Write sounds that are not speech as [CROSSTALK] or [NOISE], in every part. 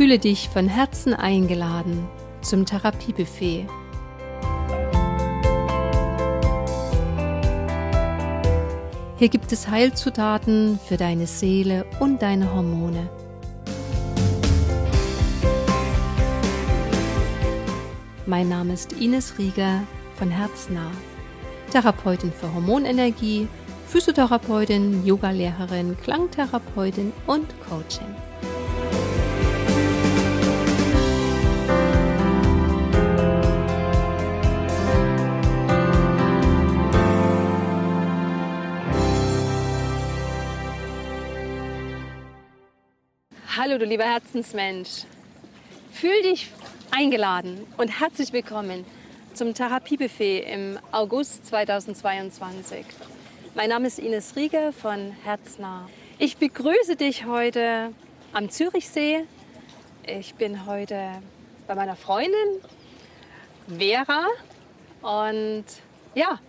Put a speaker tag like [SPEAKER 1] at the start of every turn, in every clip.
[SPEAKER 1] Fühle dich von Herzen eingeladen zum Therapiebuffet. Hier gibt es Heilzutaten für deine Seele und deine Hormone. Mein Name ist Ines Rieger von Herznah, Therapeutin für Hormonenergie, Physiotherapeutin, Yogalehrerin, Klangtherapeutin und Coaching.
[SPEAKER 2] Hallo, du lieber Herzensmensch. Fühl dich eingeladen und herzlich willkommen zum Therapiebuffet im August 2022. Mein Name ist Ines Rieger von Herznah. Ich begrüße dich heute am Zürichsee. Ich bin heute bei meiner Freundin Vera und ja,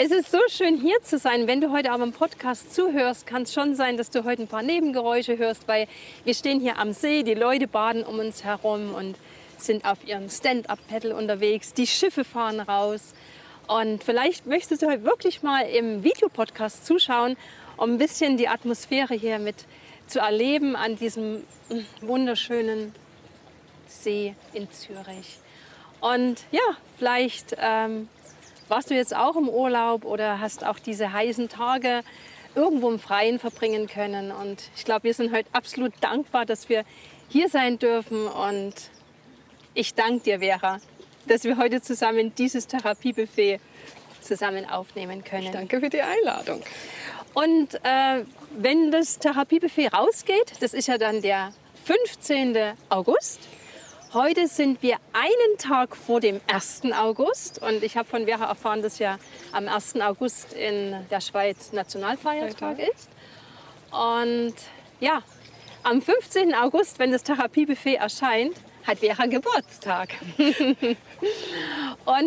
[SPEAKER 2] es ist so schön hier zu sein. Wenn du heute aber im Podcast zuhörst, kann es schon sein, dass du heute ein paar Nebengeräusche hörst, weil wir stehen hier am See, die Leute baden um uns herum und sind auf ihrem Stand-up-Pedal unterwegs. Die Schiffe fahren raus. Und vielleicht möchtest du heute wirklich mal im Videopodcast zuschauen, um ein bisschen die Atmosphäre hier mit zu erleben an diesem wunderschönen See in Zürich. Und ja, vielleicht ähm, warst du jetzt auch im Urlaub oder hast auch diese heißen Tage irgendwo im Freien verbringen können. Und ich glaube, wir sind heute absolut dankbar, dass wir hier sein dürfen. Und ich danke dir, Vera, dass wir heute zusammen dieses Therapiebuffet zusammen aufnehmen können. Ich
[SPEAKER 3] danke für die Einladung.
[SPEAKER 2] Und äh, wenn das Therapiebuffet rausgeht, das ist ja dann der 15. August, Heute sind wir einen Tag vor dem 1. August und ich habe von Vera erfahren, dass ja am 1. August in der Schweiz Nationalfeiertag ist. Und ja, am 15. August, wenn das Therapiebuffet erscheint, hat Vera Geburtstag. [LAUGHS] und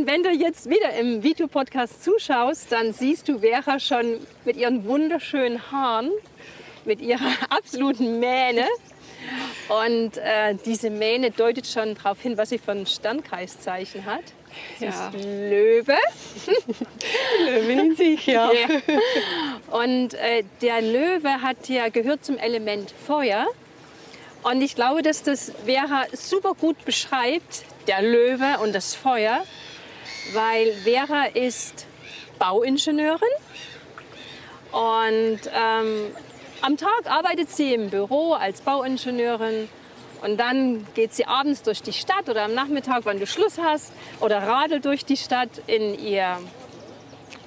[SPEAKER 2] wenn du jetzt wieder im Videopodcast zuschaust, dann siehst du Vera schon mit ihren wunderschönen Haaren, mit ihrer [LAUGHS] absoluten Mähne und äh, diese Mähne deutet schon darauf hin, was sie für ein Sternkreiszeichen hat. Sie ja. ist Löwe. [LAUGHS]
[SPEAKER 3] Löwe in sich, ja. ja.
[SPEAKER 2] Und äh, der Löwe hat ja, gehört zum Element Feuer. Und ich glaube, dass das Vera super gut beschreibt, der Löwe und das Feuer, weil Vera ist Bauingenieurin und ähm, am Tag arbeitet sie im Büro als Bauingenieurin und dann geht sie abends durch die Stadt oder am Nachmittag, wenn du Schluss hast, oder radelt durch die Stadt in ihr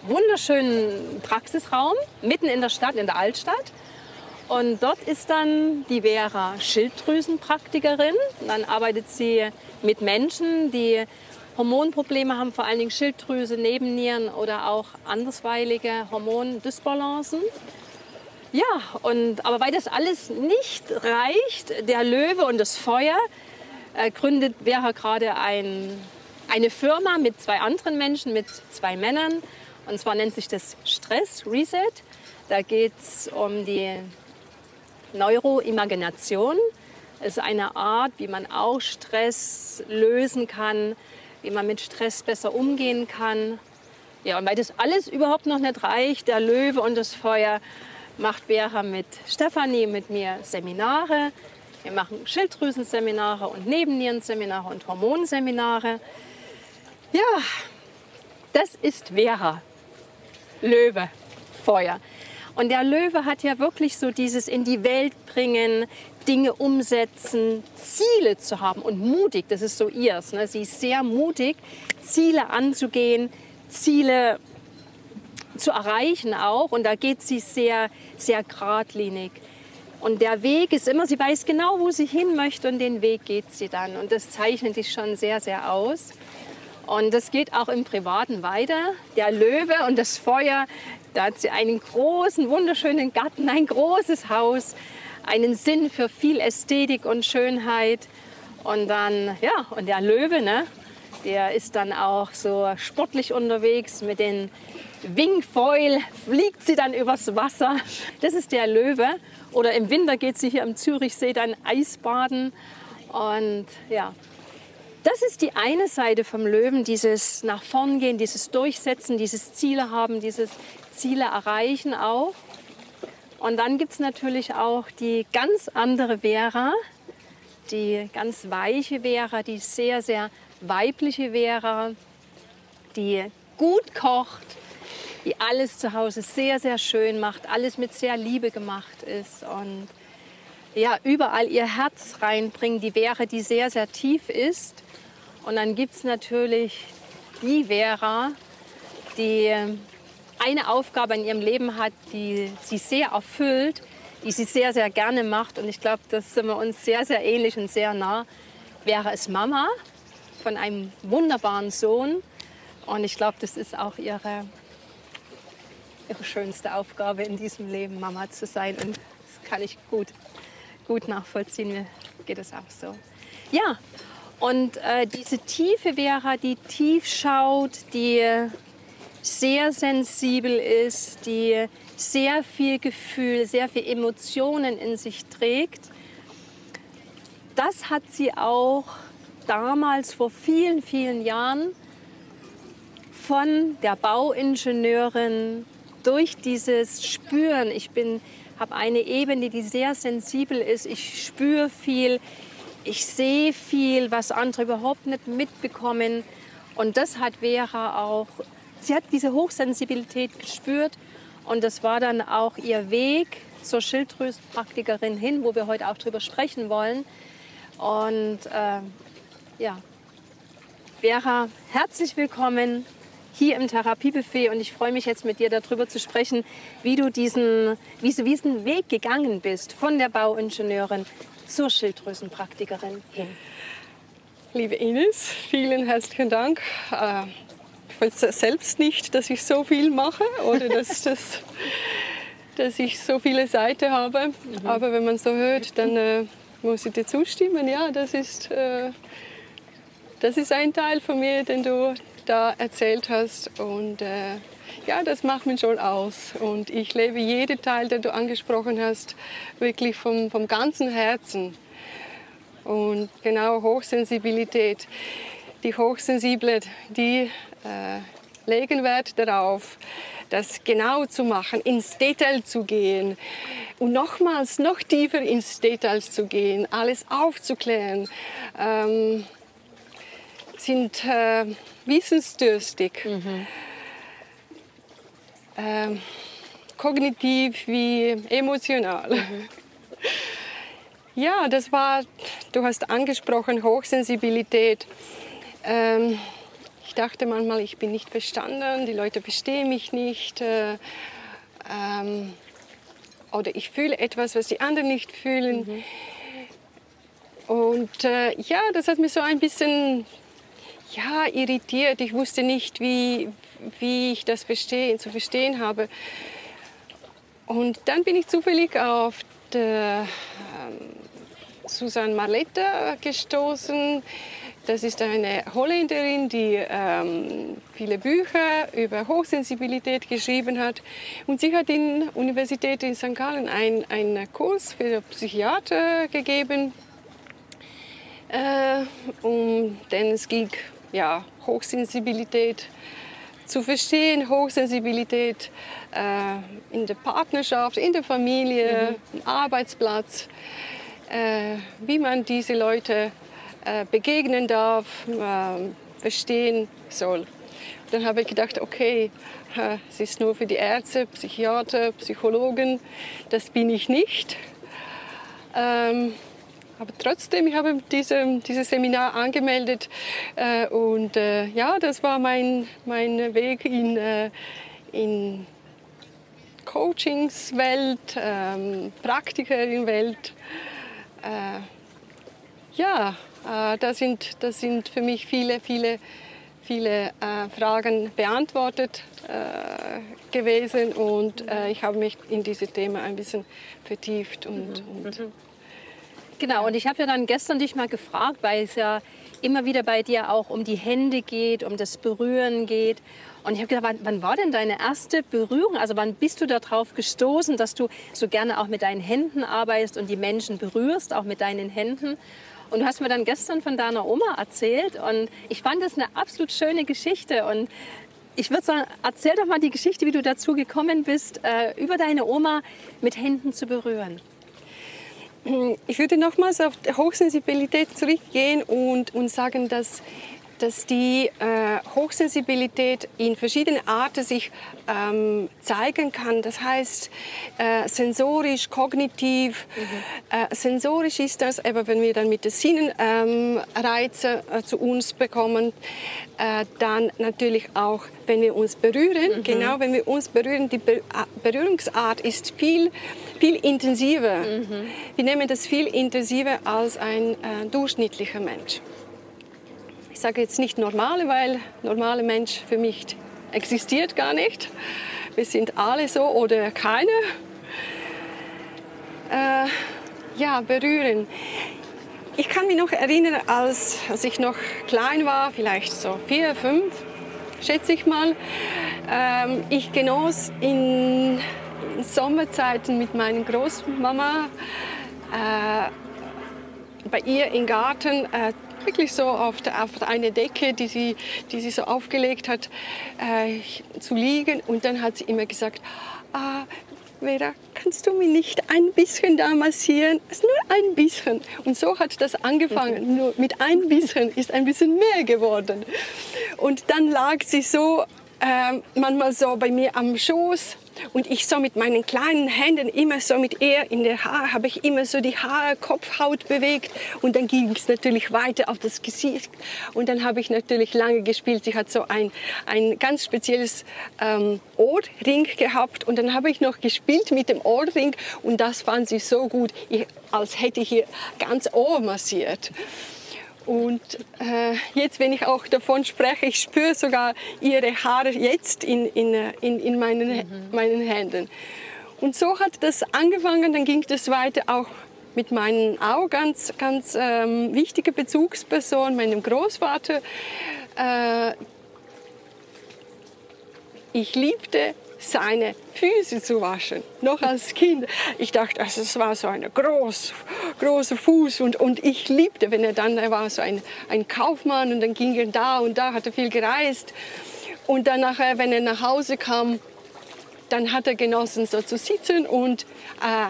[SPEAKER 2] wunderschönen Praxisraum mitten in der Stadt, in der Altstadt. Und dort ist dann die Vera Schilddrüsenpraktikerin. Dann arbeitet sie mit Menschen, die Hormonprobleme haben, vor allen Dingen Schilddrüse, Nebennieren oder auch andersweilige Hormondysbalancen. Ja, und, aber weil das alles nicht reicht, der Löwe und das Feuer, äh, gründet Vera gerade ein, eine Firma mit zwei anderen Menschen, mit zwei Männern. Und zwar nennt sich das Stress Reset. Da geht es um die Neuroimagination. Es ist eine Art, wie man auch Stress lösen kann, wie man mit Stress besser umgehen kann. Ja, und weil das alles überhaupt noch nicht reicht, der Löwe und das Feuer, macht Vera mit Stefanie, mit mir Seminare. Wir machen Schilddrüsenseminare und Nebennierenseminare und Hormonseminare. Ja, das ist Vera. Löwe, Feuer. Und der Löwe hat ja wirklich so dieses in die Welt bringen, Dinge umsetzen, Ziele zu haben und mutig, das ist so ihrs. Ne? Sie ist sehr mutig, Ziele anzugehen, Ziele zu erreichen auch. Und da geht sie sehr, sehr geradlinig. Und der Weg ist immer, sie weiß genau, wo sie hin möchte und den Weg geht sie dann. Und das zeichnet sich schon sehr, sehr aus. Und das geht auch im Privaten weiter. Der Löwe und das Feuer, da hat sie einen großen, wunderschönen Garten, ein großes Haus, einen Sinn für viel Ästhetik und Schönheit. Und dann, ja, und der Löwe, ne, Der ist dann auch so sportlich unterwegs mit den Wingfoil, fliegt sie dann übers Wasser. Das ist der Löwe. Oder im Winter geht sie hier am Zürichsee dann Eisbaden. Und ja, das ist die eine Seite vom Löwen, dieses nach vorn gehen, dieses Durchsetzen, dieses Ziele haben, dieses Ziele erreichen auch. Und dann gibt es natürlich auch die ganz andere Vera, die ganz weiche Vera, die sehr, sehr weibliche Vera, die gut kocht, die alles zu Hause sehr, sehr schön macht, alles mit sehr Liebe gemacht ist und ja, überall ihr Herz reinbringt, die Vera, die sehr, sehr tief ist. Und dann gibt es natürlich die Vera, die eine Aufgabe in ihrem Leben hat, die sie sehr erfüllt, die sie sehr, sehr gerne macht. Und ich glaube, das sind wir uns sehr, sehr ähnlich und sehr nah. Wäre es Mama von einem wunderbaren Sohn. Und ich glaube, das ist auch ihre, ihre schönste Aufgabe in diesem Leben, Mama zu sein. Und das kann ich gut, gut nachvollziehen. Mir geht es auch so. Ja, und äh, diese tiefe Vera, die tief schaut, die sehr sensibel ist, die sehr viel Gefühl, sehr viel Emotionen in sich trägt. Das hat sie auch damals vor vielen, vielen Jahren von der Bauingenieurin durch dieses Spüren. Ich bin, habe eine Ebene, die sehr sensibel ist. Ich spüre viel, ich sehe viel, was andere überhaupt nicht mitbekommen. Und das hat Vera auch, sie hat diese Hochsensibilität gespürt und das war dann auch ihr Weg zur Schilddrüsenpraktikerin hin, wo wir heute auch drüber sprechen wollen. Und äh, ja, Vera, herzlich willkommen hier im Therapiebuffet und ich freue mich jetzt mit dir darüber zu sprechen, wie du diesen, wie du diesen Weg gegangen bist von der Bauingenieurin zur Schilddrüsenpraktikerin hin.
[SPEAKER 3] Liebe Ines, vielen herzlichen Dank. Äh, ich weiß selbst nicht, dass ich so viel mache oder dass, [LAUGHS] das, dass ich so viele Seiten habe. Mhm. Aber wenn man so hört, dann äh, muss ich dir zustimmen. Ja, das ist, äh, das ist ein Teil von mir, den du da erzählt hast. Und äh, ja, das macht mich schon aus. Und ich lebe jeden Teil, den du angesprochen hast, wirklich vom, vom ganzen Herzen. Und genau Hochsensibilität. Die Hochsensible, die äh, legen Wert darauf, das genau zu machen, ins Detail zu gehen und nochmals noch tiefer ins Detail zu gehen, alles aufzuklären, ähm, sind äh, wissensdurstig. Mhm ähm, kognitiv wie emotional. Mhm. [LAUGHS] Ja, das war, du hast angesprochen, Hochsensibilität. Ähm, ich dachte manchmal, ich bin nicht verstanden, die Leute verstehen mich nicht. Äh, ähm, oder ich fühle etwas, was die anderen nicht fühlen. Mhm. Und äh, ja, das hat mich so ein bisschen ja, irritiert. Ich wusste nicht, wie, wie ich das verstehen, zu verstehen habe. Und dann bin ich zufällig auf ähm, Susanne Marletta gestoßen. Das ist eine Holländerin, die ähm, viele Bücher über Hochsensibilität geschrieben hat. Und sie hat in der Universität in St. Gallen einen Kurs für Psychiater gegeben, äh, um den es ging ja, Hochsensibilität zu verstehen, Hochsensibilität äh, in der Partnerschaft, in der Familie, mhm. am Arbeitsplatz, äh, wie man diese Leute äh, begegnen darf, äh, verstehen soll. Dann habe ich gedacht, okay, es ist nur für die Ärzte, Psychiater, Psychologen, das bin ich nicht. Ähm, aber trotzdem, ich habe diese, dieses Seminar angemeldet äh, und äh, ja, das war mein, mein Weg in, äh, in Coachingswelt, ähm, Praktikerin-Welt. Äh, ja, äh, da, sind, da sind für mich viele, viele, viele äh, Fragen beantwortet gewesen und ich habe mich in dieses Thema ein bisschen vertieft und, mhm.
[SPEAKER 2] Genau, und ich habe ja dann gestern dich mal gefragt, weil es ja immer wieder bei dir auch um die Hände geht, um das Berühren geht. Und ich habe gedacht, wann, wann, war denn deine erste Berührung? Also wann bist du darauf gestoßen, dass du so gerne auch mit deinen Händen arbeitest und die Menschen berührst, auch mit deinen Händen? Und du hast mir dann gestern von deiner Oma erzählt und ich fand das eine absolut schöne Geschichte. Und ich würde sagen, erzähl doch mal die Geschichte, wie du dazu gekommen bist, äh, über deine Oma mit Händen zu berühren.
[SPEAKER 3] Ich würde nochmals auf die Hochsensibilität zurückgehen und, und sagen, dass dass die äh, Hochsensibilität in verschiedenen Arten sich ähm, zeigen kann. Das heißt, äh, sensorisch, kognitiv. Mhm. Äh, sensorisch ist das, aber wenn wir dann mit den Sinnen ähm, Reize äh, zu uns bekommen, äh, dann natürlich auch, wenn wir uns berühren. Mhm. Genau, wenn wir uns berühren, die Be Berührungsart ist viel, viel intensiver. Mhm. Wir nehmen das viel intensiver als ein äh, durchschnittlicher Mensch sage jetzt nicht normale, weil normale Mensch für mich existiert gar nicht. Wir sind alle so oder keine. Äh, ja, berühren. Ich kann mich noch erinnern, als, als ich noch klein war, vielleicht so vier, fünf, schätze ich mal. Ähm, ich genoss in, in Sommerzeiten mit meiner Großmama äh, bei ihr im Garten äh, wirklich so auf, der, auf eine Decke, die sie, die sie so aufgelegt hat, äh, zu liegen. Und dann hat sie immer gesagt, ah, Vera, kannst du mich nicht ein bisschen da massieren? Also nur ein bisschen. Und so hat das angefangen. Mhm. Nur mit ein bisschen ist ein bisschen mehr geworden. Und dann lag sie so äh, manchmal so bei mir am Schoß und ich so mit meinen kleinen Händen immer so mit ihr in der Haar, habe ich immer so die Haare, Kopfhaut bewegt. Und dann ging es natürlich weiter auf das Gesicht. Und dann habe ich natürlich lange gespielt. Sie hat so ein, ein ganz spezielles ähm, Ohrring gehabt. Und dann habe ich noch gespielt mit dem Ohrring. Und das fand sie so gut, ich, als hätte ich ihr ganz Ohr massiert. Und äh, jetzt, wenn ich auch davon spreche, ich spüre sogar ihre Haare jetzt in, in, in, in meinen, mhm. meinen Händen. Und so hat das angefangen, dann ging das weiter auch mit meinen auch ganz, ganz ähm, wichtige Bezugsperson, meinem Großvater. Äh, ich liebte seine Füße zu waschen, noch als Kind. Ich dachte, also es war so ein groß, großer Fuß und, und ich liebte, wenn er dann, er war so ein, ein Kaufmann und dann ging er da und da, hat er viel gereist. Und dann nachher, wenn er nach Hause kam, dann hat er genossen, so zu sitzen und äh,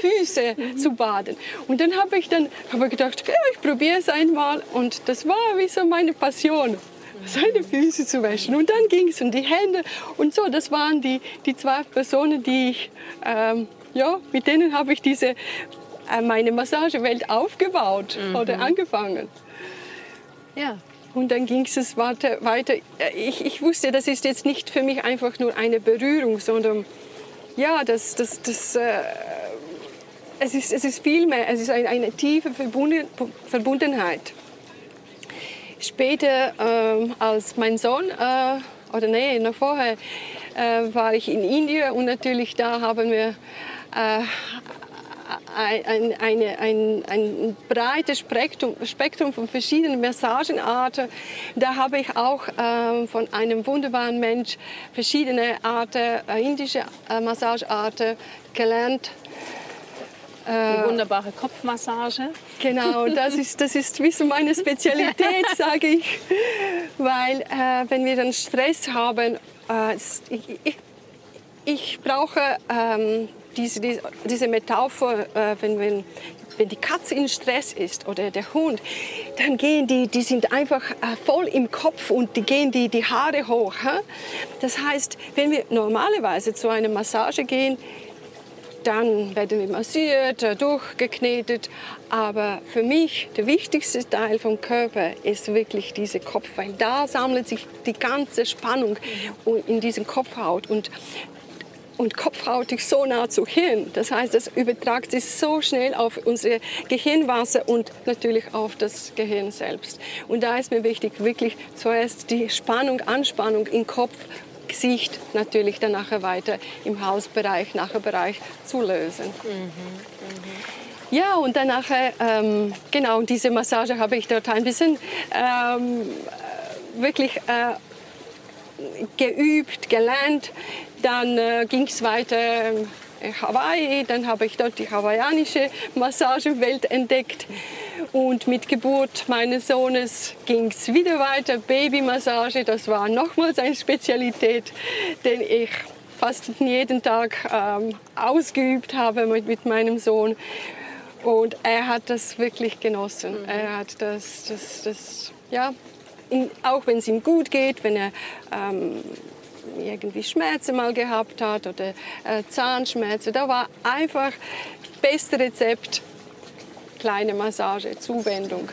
[SPEAKER 3] Füße mhm. zu baden. Und dann habe ich dann hab ich gedacht, ja, ich probiere es einmal. Und das war wie so meine Passion seine Füße zu waschen. Und dann ging es um die Hände und so. Das waren die, die zwei Personen, die ich, ähm, ja, mit denen habe ich diese, äh, meine Massagewelt aufgebaut mhm. oder angefangen. Ja. Und dann ging es weiter. weiter. Ich, ich wusste, das ist jetzt nicht für mich einfach nur eine Berührung, sondern ja, das, das, das, äh, es, ist, es ist viel mehr. Es ist eine, eine tiefe Verbundenheit. Später, äh, als mein Sohn, äh, oder nee, noch vorher, äh, war ich in Indien und natürlich da haben wir äh, ein, eine, ein, ein breites Spektrum, Spektrum von verschiedenen Massagenarten. Da habe ich auch äh, von einem wunderbaren Mensch verschiedene Arten, äh, indische äh, Massagearten gelernt.
[SPEAKER 2] Die äh, wunderbare Kopfmassage.
[SPEAKER 3] Genau, [LAUGHS] das ist, das ist wie so meine Spezialität, [LAUGHS] sage ich. Weil äh, wenn wir dann Stress haben, äh, ich, ich, ich, brauche ähm, diese, diese Metapher, äh, wenn, wenn, wenn die Katze in Stress ist oder der Hund, dann gehen die, die sind einfach äh, voll im Kopf und die gehen die, die Haare hoch. Hä? Das heißt, wenn wir normalerweise zu einer Massage gehen, dann werden wir massiert, äh, durchgeknetet. Aber für mich der wichtigste Teil vom Körper ist wirklich dieser Kopf, weil da sammelt sich die ganze Spannung in diesen Kopfhaut. Und und Kopfhaut ist so nah zu Hirn. Das heißt, es übertragt sich so schnell auf unsere Gehirnwasser und natürlich auf das Gehirn selbst. Und da ist mir wichtig, wirklich zuerst die Spannung, Anspannung im Kopf Gesicht natürlich dann nachher weiter im Hausbereich, Nachbarbereich zu lösen. Mhm,
[SPEAKER 2] mh.
[SPEAKER 3] Ja, und dann nachher, ähm, genau, diese Massage habe ich dort ein bisschen ähm, wirklich äh, geübt, gelernt. Dann äh, ging es weiter Hawaii, dann habe ich dort die hawaiianische Massagewelt entdeckt. Und mit Geburt meines Sohnes ging es wieder weiter, Babymassage, das war nochmals eine Spezialität, den ich fast jeden Tag ähm, ausgeübt habe mit, mit meinem Sohn. Und er hat das wirklich genossen. Mhm. Er hat das, das, das ja, auch wenn es ihm gut geht, wenn er ähm, irgendwie Schmerzen mal gehabt hat oder äh, Zahnschmerzen, da war einfach das beste Rezept kleine Massage, Zuwendung.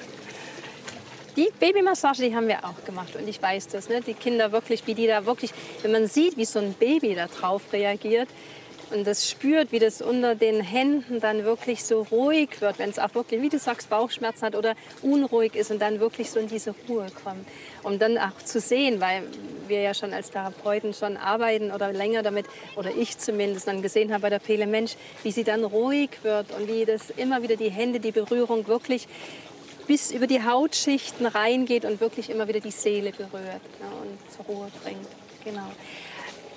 [SPEAKER 2] Die Babymassage, die haben wir auch gemacht und ich weiß das, ne? die Kinder wirklich, wie die da wirklich, wenn man sieht, wie so ein Baby da drauf reagiert, und das spürt, wie das unter den Händen dann wirklich so ruhig wird, wenn es auch wirklich, wie du sagst, Bauchschmerzen hat oder unruhig ist und dann wirklich so in diese Ruhe kommt. Um dann auch zu sehen, weil wir ja schon als Therapeuten schon arbeiten oder länger damit, oder ich zumindest dann gesehen habe bei der Pele Mensch, wie sie dann ruhig wird und wie das immer wieder die Hände, die Berührung wirklich bis über die Hautschichten reingeht und wirklich immer wieder die Seele berührt ja, und zur Ruhe bringt. Genau.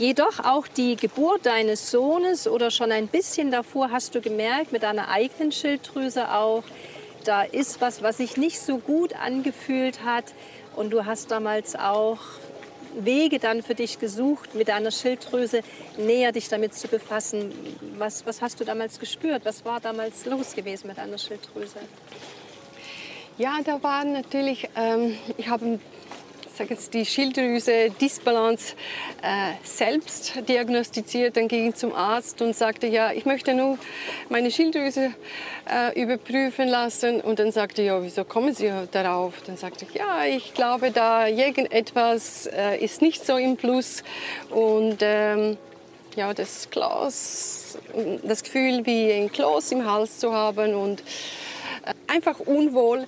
[SPEAKER 2] Jedoch auch die Geburt deines Sohnes oder schon ein bisschen davor hast du gemerkt, mit deiner eigenen Schilddrüse auch, da ist was, was sich nicht so gut angefühlt hat. Und du hast damals auch Wege dann für dich gesucht, mit deiner Schilddrüse näher dich damit zu befassen. Was, was hast du damals gespürt? Was war damals los gewesen mit deiner Schilddrüse?
[SPEAKER 3] Ja, da war natürlich, ähm, ich habe sag jetzt, die Schilddrüse Disbalance äh, selbst diagnostiziert. Dann ging ich zum Arzt und sagte, ja, ich möchte nur meine Schilddrüse äh, überprüfen lassen. Und dann sagte ja, wieso kommen Sie darauf? Dann sagte ich, ja, ich glaube, da irgendetwas äh, ist nicht so im Fluss. Und ähm, ja, das Kloß, das Gefühl, wie ein Kloß im Hals zu haben und einfach unwohl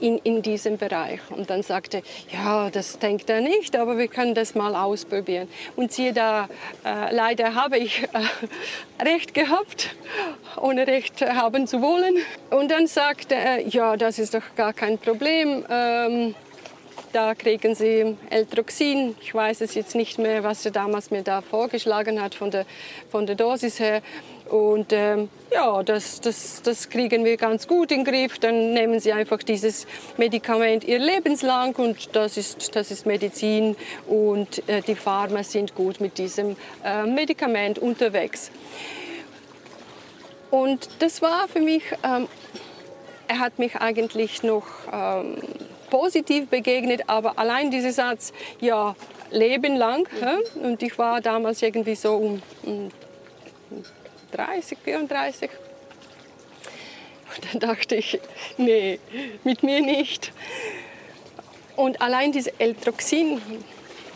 [SPEAKER 3] in, in diesem Bereich. Und dann sagte, ja, das denkt er nicht, aber wir können das mal ausprobieren. Und siehe da, äh, leider habe ich äh, recht gehabt, ohne recht haben zu wollen. Und dann sagte er, ja, das ist doch gar kein Problem. Ähm, da kriegen Sie Eltroxin. Ich weiß es jetzt nicht mehr, was er damals mir da vorgeschlagen hat von der, von der Dosis her. Und ähm, ja, das, das, das kriegen wir ganz gut in den Griff. Dann nehmen Sie einfach dieses Medikament Ihr lebenslang und das ist, das ist Medizin und äh, die Pharma sind gut mit diesem äh, Medikament unterwegs. Und das war für mich, ähm, er hat mich eigentlich noch ähm, positiv begegnet, aber allein dieser Satz, ja, Leben lang. Mhm. Und ich war damals irgendwie so um, um 30, 34. Und dann dachte ich, nee, mit mir nicht. Und allein diese Eltroxin,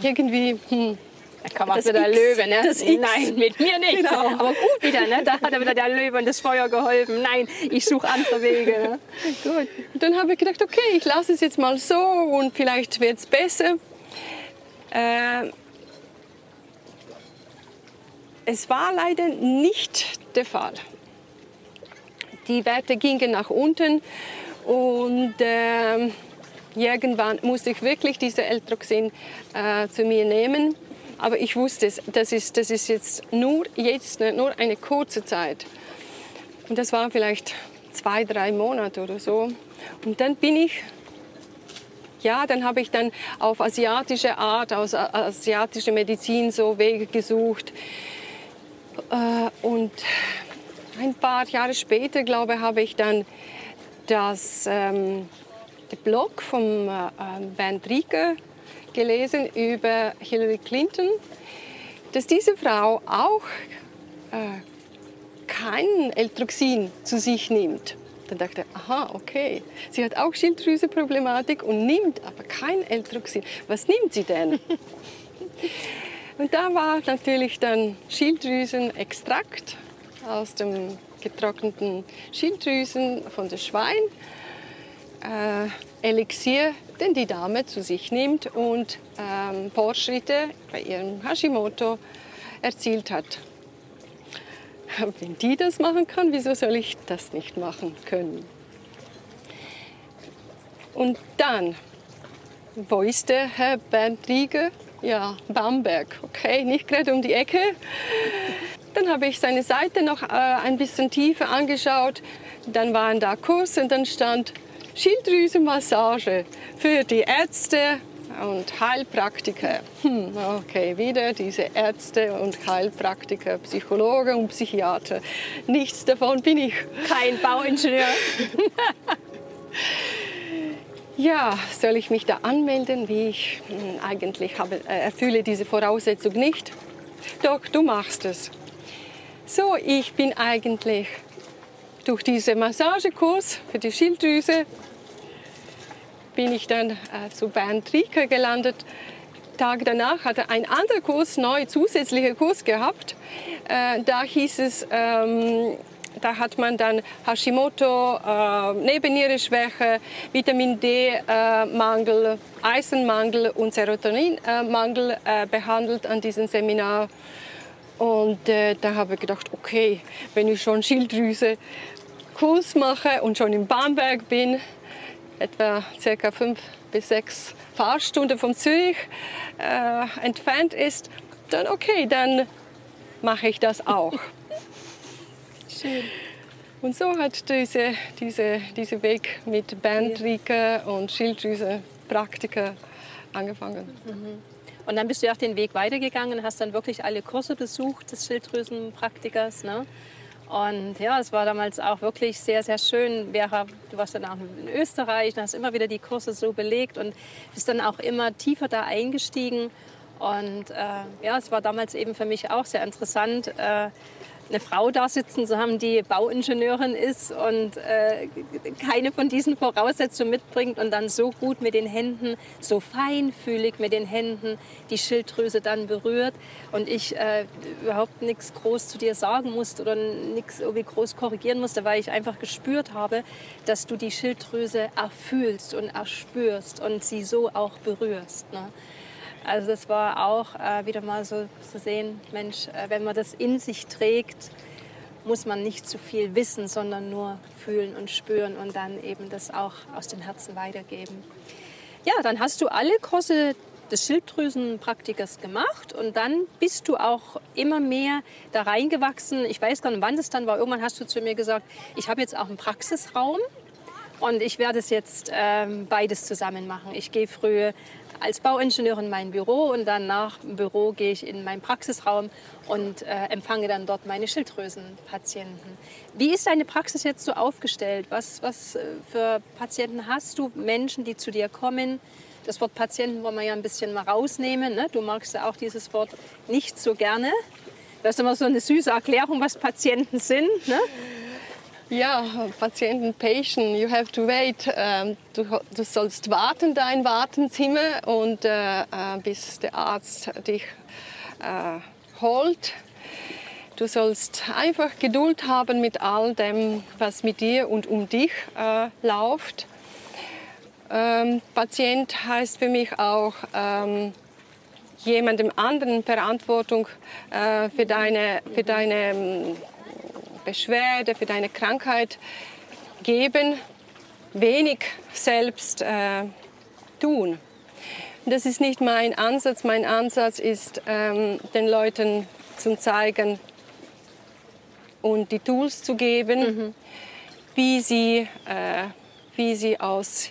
[SPEAKER 3] irgendwie, hm,
[SPEAKER 2] da kam auch wieder der Löwe, ne? Nein, mit mir nicht. Genau. Aber gut wieder, ne? Da hat er wieder der Löwe und das Feuer geholfen. Nein, ich suche andere Wege. Ne?
[SPEAKER 3] gut. Und dann habe ich gedacht, okay, ich lasse es jetzt mal so und vielleicht wird es besser. Äh, es war leider nicht der Fall. Die Werte gingen nach unten und äh, irgendwann musste ich wirklich diese Eltroxin äh, zu mir nehmen. Aber ich wusste, das ist, das ist jetzt nur, jetzt nur eine kurze Zeit. Und das waren vielleicht zwei, drei Monate oder so. Und dann bin ich, ja, dann habe ich dann auf asiatische Art, aus asiatischer Medizin so Wege gesucht, und ein paar Jahre später, glaube ich, habe ich dann das ähm, Blog von äh, Bernd Rieger gelesen über Hillary Clinton, dass diese Frau auch äh, kein Eltroxin zu sich nimmt. Dann dachte ich, aha, okay, sie hat auch Schilddrüseproblematik und nimmt aber kein Eltroxin. Was nimmt sie denn? [LAUGHS] Und da war natürlich dann Schilddrüsenextrakt aus dem getrockneten Schilddrüsen von der Schwein, äh, Elixier, den die Dame zu sich nimmt und ähm, Fortschritte bei ihrem Hashimoto erzielt hat. [LAUGHS] wenn die das machen kann, wieso soll ich das nicht machen können? Und dann, wo ist der Herr Bernd Rieger? Ja, Bamberg, okay, nicht gerade um die Ecke. Dann habe ich seine Seite noch äh, ein bisschen tiefer angeschaut. Dann waren da Kurse und dann stand Schilddrüsenmassage für die Ärzte und Heilpraktiker. Hm, okay, wieder diese Ärzte und Heilpraktiker, Psychologen und Psychiater. Nichts davon bin ich.
[SPEAKER 2] Kein Bauingenieur. [LAUGHS]
[SPEAKER 3] ja, soll ich mich da anmelden? Wie ich hm, eigentlich habe, äh, erfülle diese Voraussetzung nicht. Doch, du machst es. So, ich bin eigentlich durch diesen Massagekurs für die Schilddrüse bin ich dann äh, zu Bernd Rieker gelandet. Tag danach hat er einen anderen Kurs, neu zusätzlicher Kurs gehabt. Äh, da hieß es, ähm, da hat man dann Hashimoto, äh, Nebennierenschwäche, Vitamin D-Mangel, äh, Eisenmangel und Serotoninmangel äh, behandelt an diesem Seminar. Und äh, da habe ich gedacht, okay, wenn ich schon Schilddrüse Kurs mache und schon in Bamberg bin, etwa circa fünf bis sechs Fahrstunden von Zürich äh, entfernt ist, dann okay, dann mache ich das auch. Schön. Und so hat diese, diese, dieser Weg mit Bandrike und Schilddrüse Praktiker angefangen.
[SPEAKER 2] Mhm. Und dann bist du auch den Weg weitergegangen, hast dann wirklich alle Kurse besucht des Schilddrüsenpraktikers. Ne? Und ja, es war damals auch wirklich sehr, sehr schön. Du warst dann auch in Österreich und hast immer wieder die Kurse so belegt und bist dann auch immer tiefer da eingestiegen. Und äh, ja, es war damals eben für mich auch sehr interessant, äh, eine Frau da sitzen zu haben, die Bauingenieurin ist und äh, keine von diesen Voraussetzungen mitbringt und dann so gut mit den Händen, so feinfühlig mit den Händen die Schilddrüse dann berührt und ich äh, überhaupt nichts groß zu dir sagen musste oder nichts irgendwie groß korrigieren musste, weil ich einfach gespürt habe, dass du die Schilddrüse erfühlst und erspürst und sie so auch berührst. Ne? Also das war auch äh, wieder mal so zu sehen, Mensch, äh, wenn man das in sich trägt, muss man nicht zu viel wissen, sondern nur fühlen und spüren und dann eben das auch aus dem Herzen weitergeben. Ja, dann hast du alle Kurse des Schilddrüsenpraktikers gemacht und dann bist du auch immer mehr da reingewachsen. Ich weiß gar nicht, wann das dann war. Irgendwann hast du zu mir gesagt, ich habe jetzt auch einen Praxisraum und ich werde es jetzt ähm, beides zusammen machen. Ich gehe früh als Bauingenieur in mein Büro und dann nach dem Büro gehe ich in meinen Praxisraum und äh, empfange dann dort meine Schilddrüsenpatienten. Wie ist deine Praxis jetzt so aufgestellt? Was, was äh, für Patienten hast du? Menschen, die zu dir kommen? Das Wort Patienten wollen wir ja ein bisschen mal rausnehmen. Ne? Du magst ja auch dieses Wort nicht so gerne. Das ist immer so eine süße Erklärung, was Patienten sind. Ne?
[SPEAKER 3] Ja, Patienten, Patient, you have to wait. Ähm, du, du, sollst warten, dein Wartenzimmer, und äh, äh, bis der Arzt dich äh, holt. Du sollst einfach Geduld haben mit all dem, was mit dir und um dich äh, läuft. Ähm, Patient heißt für mich auch ähm, jemandem anderen Verantwortung äh, für deine, für deine ähm, Beschwerde, für deine Krankheit geben, wenig selbst äh, tun. Das ist nicht mein Ansatz. Mein Ansatz ist, ähm, den Leuten zu zeigen und die Tools zu geben, mhm. wie, sie, äh, wie sie aus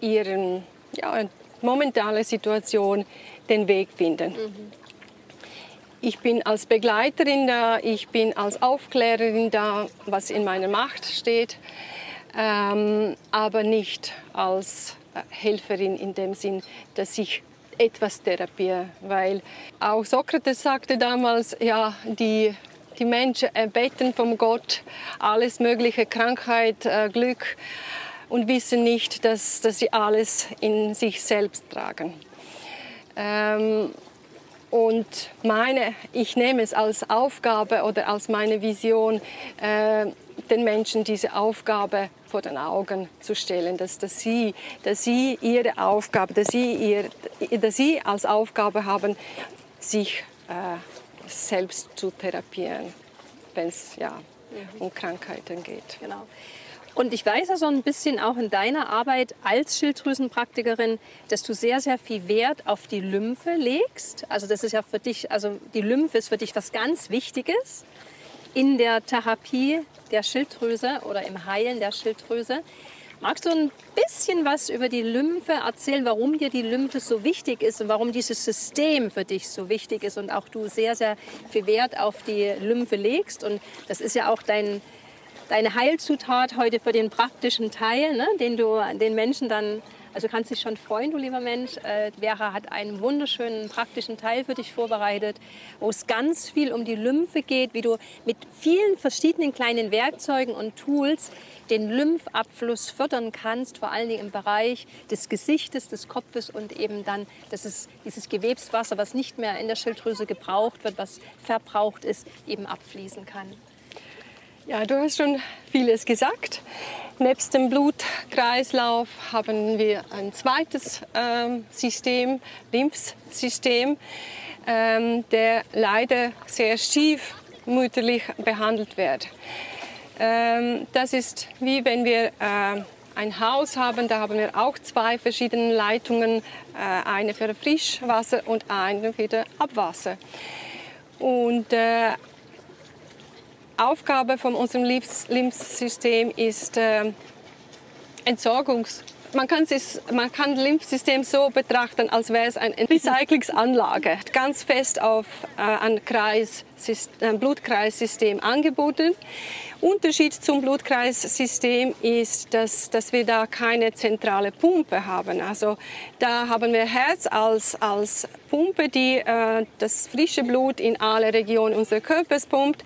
[SPEAKER 3] ihrer ja, momentanen Situation den Weg finden. Mhm. Ich bin als Begleiterin da, ich bin als Aufklärerin da, was in meiner Macht steht, ähm, aber nicht als äh, Helferin in dem Sinn, dass ich etwas therapiere. Weil auch Sokrates sagte damals, ja, die, die Menschen erbeten vom Gott alles mögliche, Krankheit, äh, Glück und wissen nicht, dass, dass sie alles in sich selbst tragen. Ähm, und meine, ich nehme es als Aufgabe oder als meine Vision, äh, den Menschen diese Aufgabe vor den Augen zu stellen, dass, dass, sie, dass sie ihre Aufgabe, dass sie, ihr, dass sie als Aufgabe haben, sich äh, selbst zu therapieren. wenn es ja, um Krankheiten geht.
[SPEAKER 2] Genau. Und ich weiß ja so ein bisschen auch in deiner Arbeit als Schilddrüsenpraktikerin, dass du sehr, sehr viel Wert auf die Lymphe legst. Also das ist ja für dich, also die Lymphe ist für dich was ganz Wichtiges in der Therapie der Schilddrüse oder im Heilen der Schilddrüse. Magst du ein bisschen was über die Lymphe erzählen, warum dir die Lymphe so wichtig ist und warum dieses System für dich so wichtig ist und auch du sehr, sehr viel Wert auf die Lymphe legst? Und das ist ja auch dein, deine Heilzutat heute für den praktischen Teil, ne, den du den Menschen dann also kannst dich schon freuen, du lieber Mensch. Äh, Vera hat einen wunderschönen praktischen Teil für dich vorbereitet, wo es ganz viel um die Lymphe geht, wie du mit vielen verschiedenen kleinen Werkzeugen und Tools den Lymphabfluss fördern kannst, vor allen Dingen im Bereich des Gesichtes, des Kopfes und eben dann, dass es dieses Gewebswasser, was nicht mehr in der Schilddrüse gebraucht wird, was verbraucht ist, eben abfließen kann.
[SPEAKER 3] Ja, du hast schon vieles gesagt. Nebst dem Blutkreislauf haben wir ein zweites ähm, System, Lymphsystem, ähm, der leider sehr stiefmütterlich behandelt wird. Ähm, das ist wie wenn wir äh, ein Haus haben, da haben wir auch zwei verschiedene Leitungen, äh, eine für Frischwasser und eine für Abwasser. Und äh, Aufgabe von unserem Lymphsystem ist äh, Entsorgungs man kann, es, man kann das Lymphsystem so betrachten, als wäre es eine Recyclingsanlage, ganz fest auf äh, ein, Kreis, ein Blutkreissystem angeboten. Unterschied zum Blutkreissystem ist, dass, dass wir da keine zentrale Pumpe haben. Also da haben wir Herz als, als Pumpe, die äh, das frische Blut in alle Regionen unseres Körpers pumpt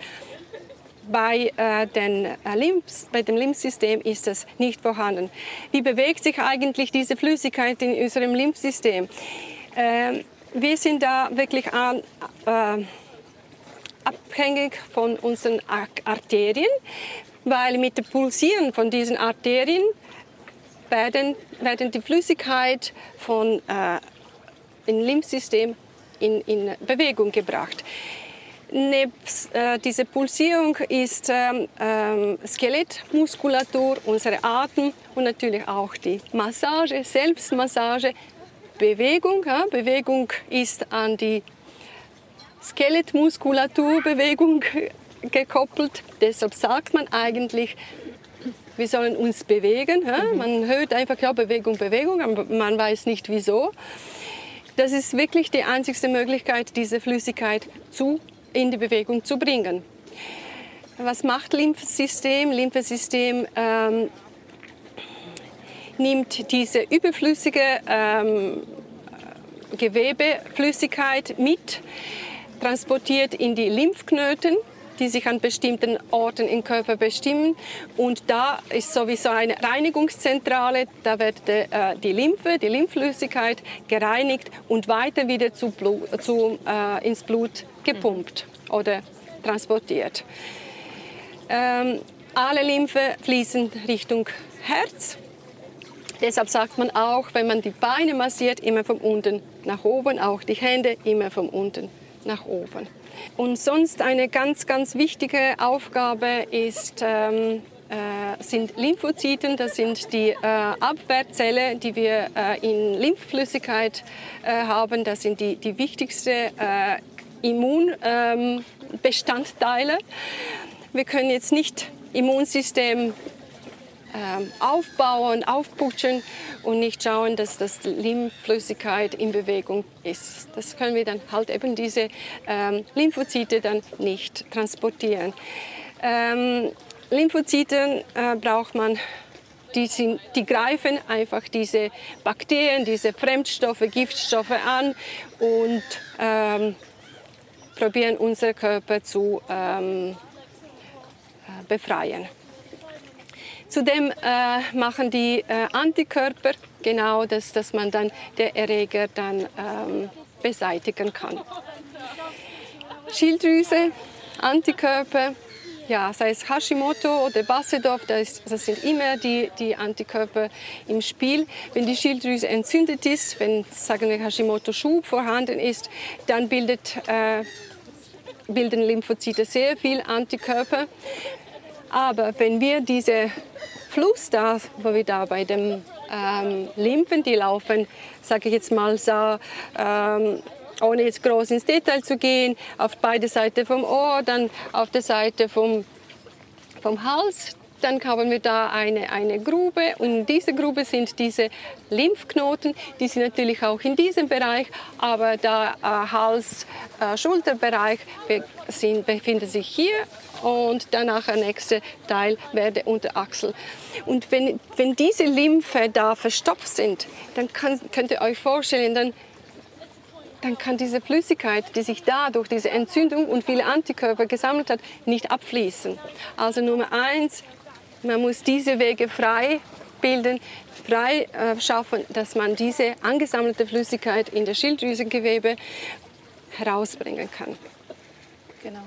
[SPEAKER 3] bei, äh, den, äh, Lymphs, bei dem Lymphsystem ist das nicht vorhanden. Wie bewegt sich eigentlich diese Flüssigkeit in unserem Lymphsystem? Äh, wir sind da wirklich an, äh, abhängig von unseren Arterien, weil mit dem Pulsieren von diesen Arterien werden, werden die Flüssigkeit von äh, im Lymphsystem in, in Bewegung gebracht. Nebst äh, dieser Pulsierung ist ähm, ähm, Skelettmuskulatur, unsere Atem und natürlich auch die Massage, Selbstmassage, Bewegung. Ja? Bewegung ist an die Skelettmuskulaturbewegung gekoppelt. Deshalb sagt man eigentlich, wir sollen uns bewegen. Ja? Mhm. Man hört einfach, ja, Bewegung, Bewegung, aber man weiß nicht wieso. Das ist wirklich die einzigste Möglichkeit, diese Flüssigkeit zu in die Bewegung zu bringen. Was macht Lymphsystem? Lymphsystem ähm, nimmt diese überflüssige ähm, Gewebeflüssigkeit mit, transportiert in die Lymphknoten, die sich an bestimmten Orten im Körper bestimmen. Und da ist sowieso eine Reinigungszentrale. Da wird de, äh, die Lymphe, die Lymphflüssigkeit gereinigt und weiter wieder zu Blut, zu, äh, ins Blut gepumpt oder transportiert. Ähm, alle Lymphe fließen Richtung Herz. Deshalb sagt man auch, wenn man die Beine massiert, immer von unten nach oben, auch die Hände immer von unten nach oben. Und sonst eine ganz, ganz wichtige Aufgabe ist, ähm, äh, sind Lymphozyten. Das sind die äh, Abwehrzellen, die wir äh, in Lymphflüssigkeit äh, haben. Das sind die, die wichtigsten äh, Immunbestandteile. Wir können jetzt nicht Immunsystem ähm, aufbauen, aufputschen und nicht schauen, dass das Lymphflüssigkeit in Bewegung ist. Das können wir dann halt eben diese ähm, Lymphozyte dann nicht transportieren. Ähm, Lymphozyten äh, braucht man die, sind, die, greifen einfach diese Bakterien, diese Fremdstoffe, Giftstoffe an und ähm, probieren, unseren Körper zu ähm, äh, befreien. Zudem äh, machen die äh, Antikörper genau das, dass man dann den Erreger dann ähm, beseitigen kann. Schilddrüse, Antikörper, ja, sei es Hashimoto oder Bassedorf, das, das, sind immer die, die Antikörper im Spiel. Wenn die Schilddrüse entzündet ist, wenn sagen wir Hashimoto-Schub vorhanden ist, dann bildet äh, bilden Lymphozyte sehr viel Antikörper. Aber wenn wir diese Fluss da, wo wir da bei dem ähm, Lymphen, die laufen, sage ich jetzt mal so, ähm, ohne jetzt groß ins Detail zu gehen, auf beide Seiten vom Ohr, dann auf der Seite vom, vom Hals, dann haben wir da eine, eine Grube und in dieser Grube sind diese Lymphknoten, die sind natürlich auch in diesem Bereich, aber der äh, Hals-Schulterbereich äh, befindet sich hier und danach der nächste Teil wäre der Unterachsel. Und wenn, wenn diese Lymphe da verstopft sind, dann kann, könnt ihr euch vorstellen, dann dann kann diese Flüssigkeit, die sich da durch diese Entzündung und viele Antikörper gesammelt hat, nicht abfließen. Also Nummer eins, man muss diese Wege frei bilden, frei äh, schaffen, dass man diese angesammelte Flüssigkeit in der Schilddrüsengewebe herausbringen kann.
[SPEAKER 2] Genau.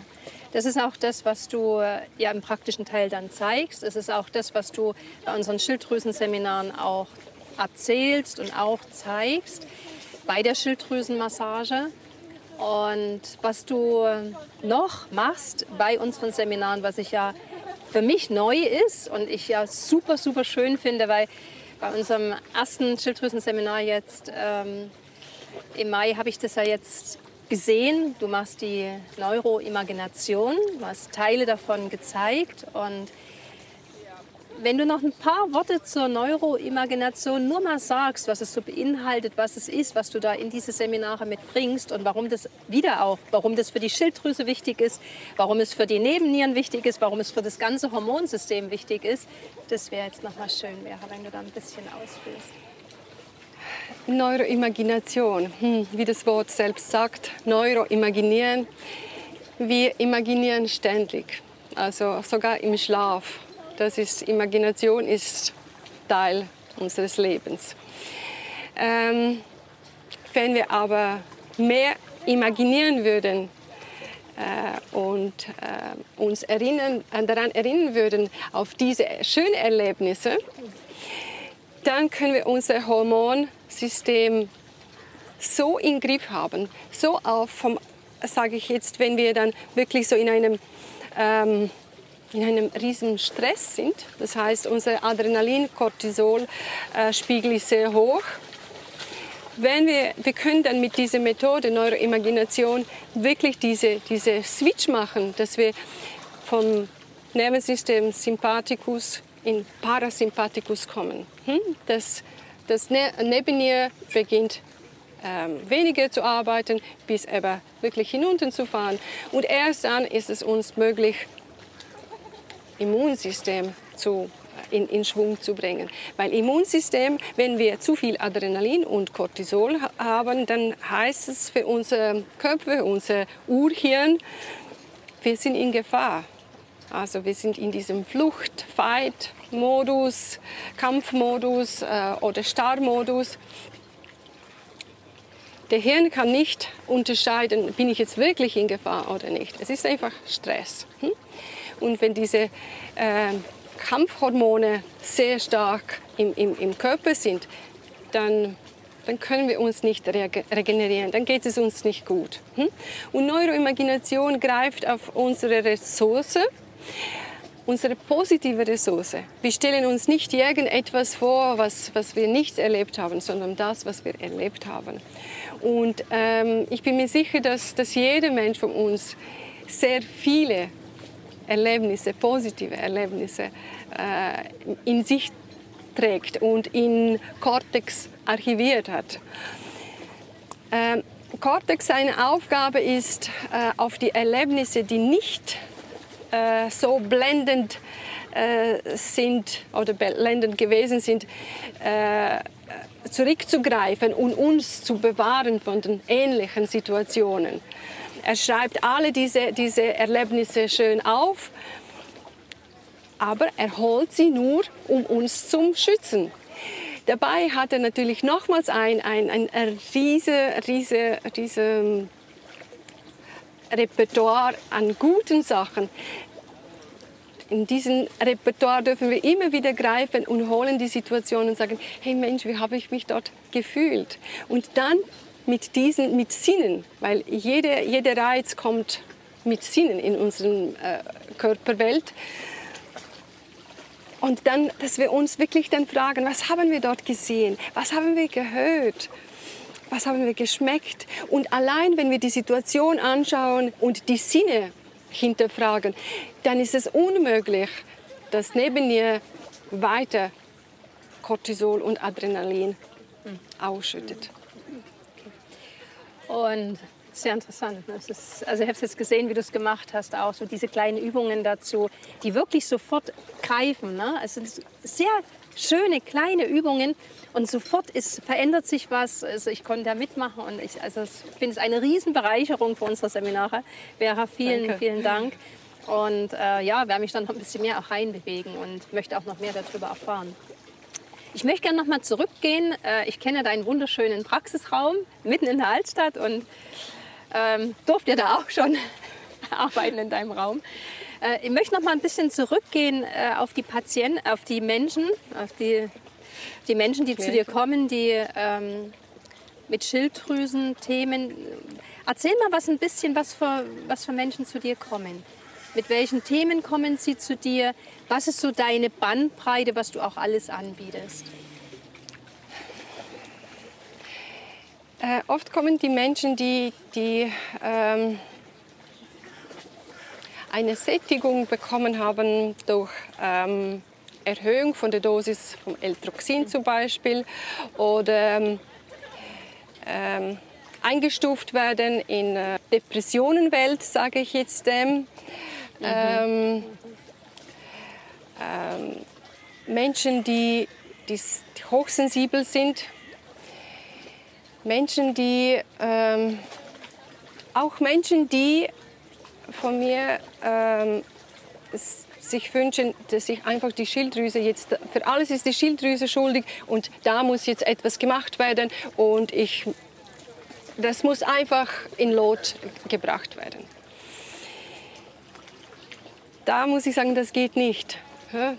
[SPEAKER 2] Das ist auch das, was du äh, ja im praktischen Teil dann zeigst. Es ist auch das, was du bei unseren Schilddrüsenseminaren auch erzählst und auch zeigst bei der Schilddrüsenmassage. Und was du noch machst bei unseren Seminaren, was ich ja für mich neu ist und ich ja super, super schön finde, weil bei unserem ersten Schilddrüsenseminar jetzt ähm, im Mai habe ich das ja jetzt gesehen. Du machst die Neuroimagination, du hast Teile davon gezeigt und wenn du noch ein paar Worte zur Neuroimagination nur mal sagst, was es so beinhaltet, was es ist, was du da in diese Seminare mitbringst und warum das wieder auch, warum das für die Schilddrüse wichtig ist, warum es für die Nebennieren wichtig ist, warum es für das ganze Hormonsystem wichtig ist, das wäre jetzt noch mal schön wenn du da ein bisschen ausführst.
[SPEAKER 3] Neuroimagination, hm, wie das Wort selbst sagt, Neuroimaginieren. Wir imaginieren ständig, also sogar im Schlaf. Das ist, Imagination ist Teil unseres Lebens. Ähm, wenn wir aber mehr imaginieren würden äh, und äh, uns erinnern, daran erinnern würden, auf diese schönen Erlebnisse, dann können wir unser Hormonsystem so im Griff haben, so auf vom, sage ich jetzt, wenn wir dann wirklich so in einem ähm, in einem riesen Stress sind. Das heißt, unser Adrenalin-Cortisol-Spiegel ist sehr hoch. Wenn wir, wir können dann mit dieser Methode Neuroimagination wirklich diese, diese Switch machen, dass wir vom Nervensystem Sympathikus in Parasympathikus kommen. Hm? Das, das ne-, Nebennier beginnt ähm, weniger zu arbeiten, bis aber wirklich hinunter zu fahren. Und erst dann ist es uns möglich, Immunsystem zu, in, in Schwung zu bringen. Weil Immunsystem, wenn wir zu viel Adrenalin und Cortisol haben, dann heißt es für unser Körper, unser Urhirn, wir sind in Gefahr. Also wir sind in diesem Flucht-, Fight-Modus, Kampfmodus äh, oder Starrmodus. Der Hirn kann nicht unterscheiden, bin ich jetzt wirklich in Gefahr oder nicht. Es ist einfach Stress. Hm? Und wenn diese äh, Kampfhormone sehr stark im, im, im Körper sind, dann, dann können wir uns nicht regenerieren, dann geht es uns nicht gut. Hm? Und Neuroimagination greift auf unsere Ressource, unsere positive Ressource. Wir stellen uns nicht irgendetwas vor, was, was wir nicht erlebt haben, sondern das, was wir erlebt haben. Und ähm, ich bin mir sicher, dass, dass jeder Mensch von uns sehr viele Erlebnisse, positive Erlebnisse äh, in sich trägt und in Cortex archiviert hat. Ähm, Cortex, seine Aufgabe ist, äh, auf die Erlebnisse, die nicht äh, so blendend äh, sind oder blendend gewesen sind, äh, zurückzugreifen und uns zu bewahren von den ähnlichen Situationen. Er schreibt alle diese, diese Erlebnisse schön auf, aber er holt sie nur, um uns zu schützen. Dabei hat er natürlich nochmals ein, ein, ein riese, riese, riese ähm, Repertoire an guten Sachen. In diesem Repertoire dürfen wir immer wieder greifen und holen die Situation und sagen, hey Mensch, wie habe ich mich dort gefühlt? Und dann mit diesen mit Sinnen, weil jeder, jeder Reiz kommt mit Sinnen in unserer äh, Körperwelt. Und dann, dass wir uns wirklich dann fragen, was haben wir dort gesehen? Was haben wir gehört? Was haben wir geschmeckt? Und allein, wenn wir die Situation anschauen und die Sinne hinterfragen, dann ist es unmöglich, dass neben ihr weiter Cortisol und Adrenalin ausschüttet.
[SPEAKER 2] Und sehr interessant. Ist, also ich habe es jetzt gesehen, wie du es gemacht hast, auch so diese kleinen Übungen dazu, die wirklich sofort greifen. Ne? Es sind sehr schöne kleine Übungen und sofort ist, verändert sich was. Also ich konnte da mitmachen und ich, also ich finde es eine Riesenbereicherung für unsere Seminare. Vera, vielen, Danke. vielen Dank. Und äh, ja, werde mich dann noch ein bisschen mehr auch reinbewegen und möchte auch noch mehr darüber erfahren. Ich möchte gerne noch mal zurückgehen. Äh, ich kenne deinen wunderschönen Praxisraum mitten in der Altstadt und ähm, durfte da auch schon [LAUGHS] arbeiten in deinem Raum. Äh, ich möchte noch mal ein bisschen zurückgehen äh, auf die Patienten, auf die Menschen, auf die, die Menschen, die okay. zu dir kommen, die ähm, mit Schilddrüsen-Themen. Erzähl mal was ein bisschen, was für, was für Menschen zu dir kommen. Mit welchen Themen kommen sie zu dir? Was ist so deine Bandbreite, was du auch alles anbietest?
[SPEAKER 3] Äh, oft kommen die Menschen, die, die ähm, eine Sättigung bekommen haben durch ähm, Erhöhung von der Dosis vom L-Troxin zum Beispiel oder ähm, ähm eingestuft werden in äh, Depressionenwelt, sage ich jetzt dem. Mhm. Ähm, ähm, Menschen, die, die hochsensibel sind, Menschen, die ähm, auch Menschen, die von mir ähm, sich wünschen, dass ich einfach die Schilddrüse jetzt, für alles ist die Schilddrüse schuldig und da muss jetzt etwas gemacht werden und ich, das muss einfach in Lot gebracht werden. Da muss ich sagen, das geht nicht.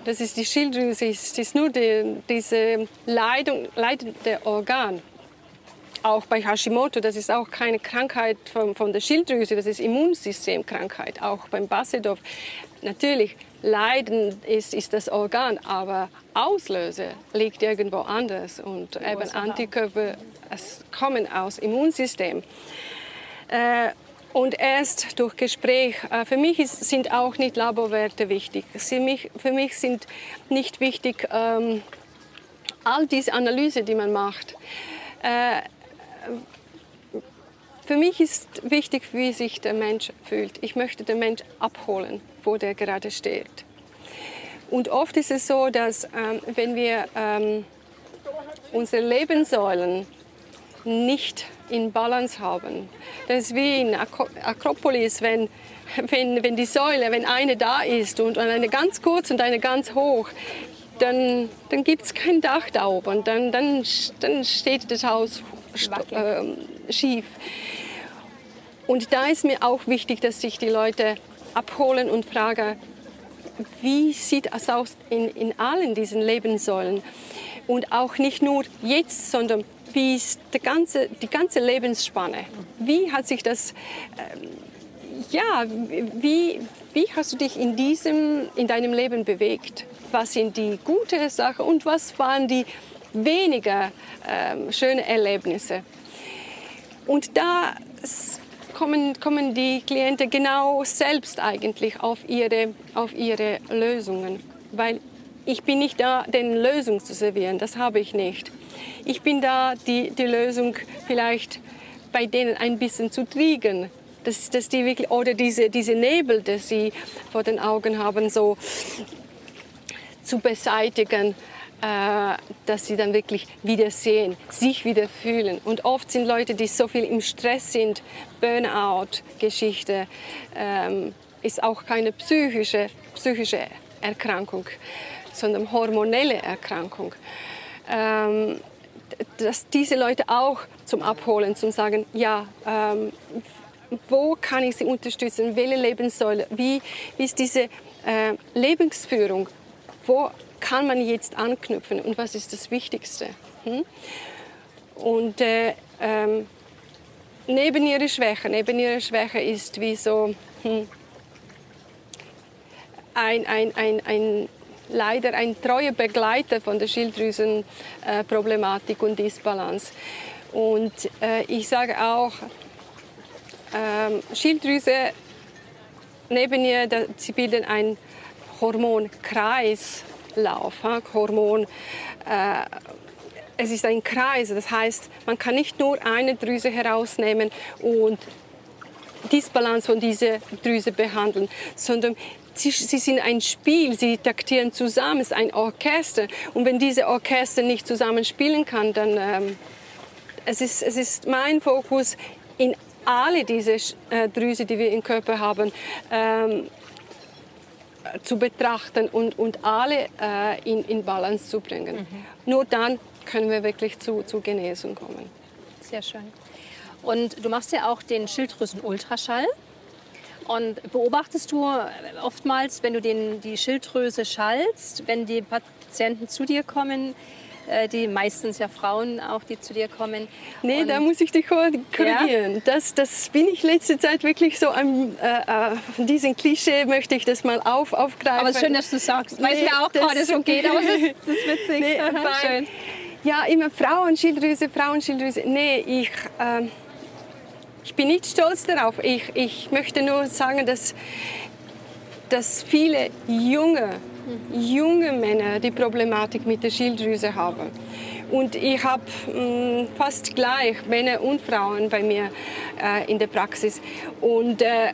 [SPEAKER 3] Das ist die Schilddrüse, das ist nur die, diese Leidung, leidende Organ auch bei Hashimoto, das ist auch keine Krankheit von, von der Schilddrüse, das ist Immunsystemkrankheit. Auch beim Basedov. Natürlich, Leiden ist, ist das Organ, aber Auslöser liegt irgendwo anders. Und eben Antikörper es kommen aus Immunsystem. Äh, und erst durch Gespräch, äh, für mich ist, sind auch nicht Laborwerte wichtig. Für mich, für mich sind nicht wichtig ähm, all diese Analyse, die man macht. Äh, für mich ist wichtig, wie sich der Mensch fühlt. Ich möchte den Mensch abholen, wo der gerade steht. Und oft ist es so, dass ähm, wenn wir ähm, unsere Lebenssäulen nicht in Balance haben, das ist wie in Akropolis, wenn, wenn, wenn die Säule, wenn eine da ist und eine ganz kurz und eine ganz hoch, dann, dann gibt es kein Dach da oben. Dann, dann, dann steht das Haus äh, schief. Und da ist mir auch wichtig, dass sich die Leute abholen und fragen, wie sieht es aus in, in allen diesen Lebenssäulen? Und auch nicht nur jetzt, sondern wie ist die ganze, die ganze Lebensspanne? Wie hat sich das, ähm, ja, wie, wie hast du dich in, diesem, in deinem Leben bewegt? Was sind die guten Sachen und was waren die weniger ähm, schönen Erlebnisse? Und da kommen, kommen die Klienten genau selbst eigentlich auf ihre, auf ihre Lösungen. Weil ich bin nicht da, den Lösung zu servieren, das habe ich nicht. Ich bin da, die, die Lösung vielleicht bei denen ein bisschen zu triegen, dass, dass die wirklich, oder diese, diese Nebel, die sie vor den Augen haben, so zu beseitigen äh, dass sie dann wirklich wieder sehen, sich wieder fühlen. Und oft sind Leute, die so viel im Stress sind, Burnout-Geschichte, ähm, ist auch keine psychische, psychische Erkrankung, sondern hormonelle Erkrankung. Ähm, dass diese Leute auch zum Abholen, zum sagen, ja, ähm, wo kann ich sie unterstützen, welche Lebenssäule, wie, wie ist diese äh, Lebensführung, wo kann man jetzt anknüpfen und was ist das Wichtigste. Hm? Und äh, ähm, neben ihrer Schwäche, neben ihrer Schwäche ist wie so hm, ein, ein, ein, ein, leider ein treuer Begleiter von der Schilddrüsenproblematik und Disbalance. Und äh, ich sage auch, ähm, Schilddrüse neben ihr, sie bilden einen Hormonkreislauf. Hormon, äh, es ist ein Kreis, das heißt, man kann nicht nur eine Drüse herausnehmen und Disbalance von dieser Drüse behandeln, sondern sie, sie, sind ein Spiel, sie taktieren zusammen, es ist ein Orchester. Und wenn diese Orchester nicht zusammen spielen kann, dann ähm, es ist, es ist mein Fokus in alle diese äh, Drüse, die wir im Körper haben, ähm, zu betrachten und, und alle äh, in, in Balance zu bringen. Mhm. Nur dann können wir wirklich zu, zu Genesung kommen.
[SPEAKER 2] Sehr schön. Und du machst ja auch den Schilddrüsen-Ultraschall. Und beobachtest du oftmals, wenn du den, die Schilddrüse schallst, wenn die Patienten zu dir kommen, äh, die meistens ja Frauen auch, die zu dir kommen.
[SPEAKER 3] Nee, und da muss ich dich korrigieren. Ja? Das, das bin ich letzte Zeit wirklich so an äh, äh, diesen Klischee möchte ich das mal auf, aufgreifen.
[SPEAKER 2] Aber schön, dass du sagst, nee, es mir auch gerade so geht, aber das ist, das ist witzig. [LAUGHS] Nee,
[SPEAKER 3] schön. Ja, immer Frauenschilddrüse, Frauenschilddrüse. Nee, ich... Äh, ich bin nicht stolz darauf. Ich, ich möchte nur sagen, dass, dass viele junge junge Männer die Problematik mit der Schilddrüse haben. Und ich habe mm, fast gleich Männer und Frauen bei mir äh, in der Praxis. Und äh, äh,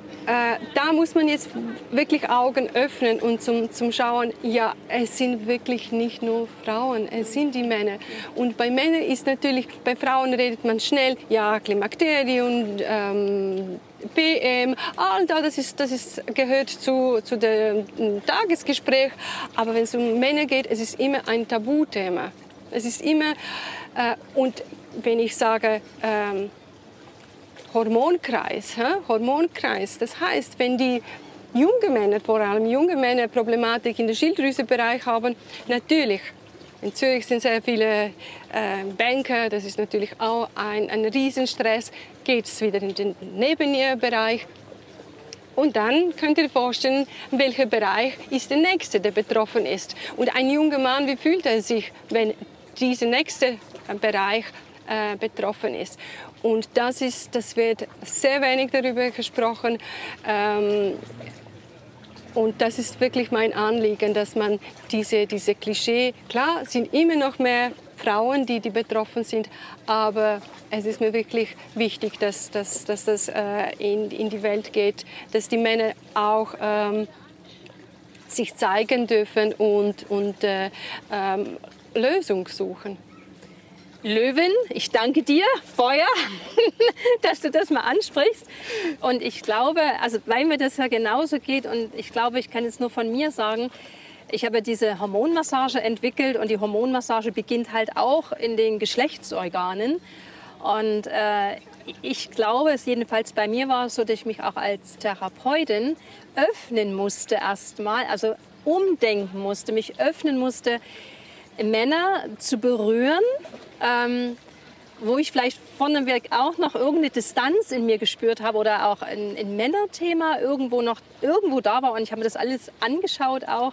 [SPEAKER 3] da muss man jetzt wirklich Augen öffnen und zum, zum Schauen, ja, es sind wirklich nicht nur Frauen, es sind die Männer. Und bei Männern ist natürlich, bei Frauen redet man schnell, ja, Klimakterien, ähm, PM, all da, das, ist, das ist, gehört zu, zu dem Tagesgespräch. Aber wenn es um Männer geht, es ist immer ein Tabuthema. Es ist immer, äh, und wenn ich sage, ähm, Hormonkreis, hä? Hormonkreis, das heißt, wenn die junge Männer, vor allem junge Männer, Problematik in der Schilddrüsebereich haben, natürlich in Zürich sind sehr viele äh, Banker, das ist natürlich auch ein, ein Riesenstress. Geht es wieder in den Nebennierenbereich. Und dann könnt ihr vorstellen, welcher Bereich ist der nächste, der betroffen ist. Und ein junger Mann, wie fühlt er sich, wenn dieser nächste Bereich äh, betroffen ist? Und das, ist, das wird sehr wenig darüber gesprochen. Ähm, und das ist wirklich mein Anliegen, dass man diese, diese Klischee, klar, sind immer noch mehr Frauen, die, die betroffen sind, aber es ist mir wirklich wichtig, dass, dass, dass das äh, in, in die Welt geht, dass die Männer auch ähm, sich zeigen dürfen und, und äh, ähm, Lösung suchen.
[SPEAKER 2] Löwen, ich danke dir, Feuer, [LAUGHS] dass du das mal ansprichst. Und ich glaube, also weil mir das ja genauso geht und ich glaube, ich kann jetzt nur von mir sagen, ich habe diese Hormonmassage entwickelt und die Hormonmassage beginnt halt auch in den Geschlechtsorganen. Und äh, ich glaube, es jedenfalls bei mir war es so, dass ich mich auch als Therapeutin öffnen musste erstmal, also umdenken musste, mich öffnen musste, Männer zu berühren ähm, wo ich vielleicht von dem Werk auch noch irgendeine Distanz in mir gespürt habe oder auch ein, ein Männerthema irgendwo noch irgendwo da war. Und ich habe mir das alles angeschaut auch.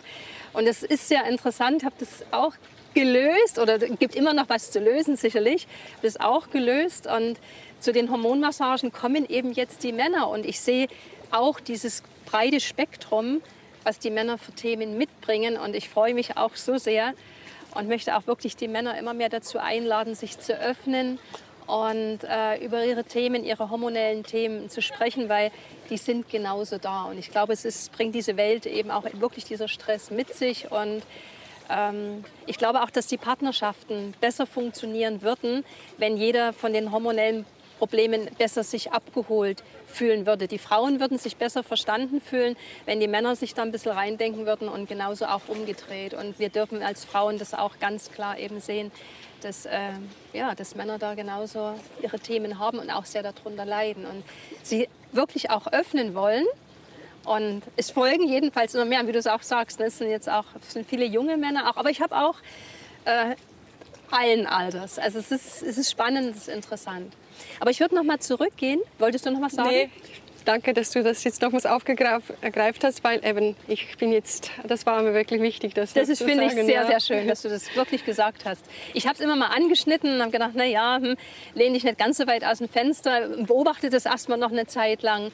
[SPEAKER 2] Und es ist sehr interessant, habe das auch gelöst oder gibt immer noch was zu lösen sicherlich, das auch gelöst. Und zu den Hormonmassagen kommen eben jetzt die Männer. Und ich sehe auch dieses breite Spektrum, was die Männer für Themen mitbringen. Und ich freue mich auch so sehr, und möchte auch wirklich die Männer immer mehr dazu einladen, sich zu öffnen und äh, über ihre Themen, ihre hormonellen Themen zu sprechen, weil die sind genauso da. Und ich glaube, es ist, bringt diese Welt eben auch wirklich dieser Stress mit sich. Und ähm, ich glaube auch, dass die Partnerschaften besser funktionieren würden, wenn jeder von den hormonellen Problemen besser sich abgeholt fühlen würde. Die Frauen würden sich besser verstanden fühlen, wenn die Männer sich da ein bisschen reindenken würden und genauso auch umgedreht. Und wir dürfen als Frauen das auch ganz klar eben sehen, dass, äh, ja, dass Männer da genauso ihre Themen haben und auch sehr darunter leiden und sie wirklich auch öffnen wollen. Und es folgen jedenfalls immer mehr, wie du es auch sagst, ne, es sind jetzt auch sind viele junge Männer auch, aber ich habe auch äh, allen Alters. Also es ist, es ist spannend, es ist interessant. Aber ich würde noch mal zurückgehen. Wolltest du noch was sagen?
[SPEAKER 3] Nee, danke, dass du das jetzt nochmals aufgegreift hast, weil eben ich bin jetzt, das war mir wirklich wichtig, dass
[SPEAKER 2] das ist finde ich sehr ja. sehr schön, dass du das wirklich gesagt hast. Ich habe es immer mal angeschnitten und habe gedacht, na ja, hm, lehne dich nicht ganz so weit aus dem Fenster, beobachte das erstmal noch eine Zeit lang.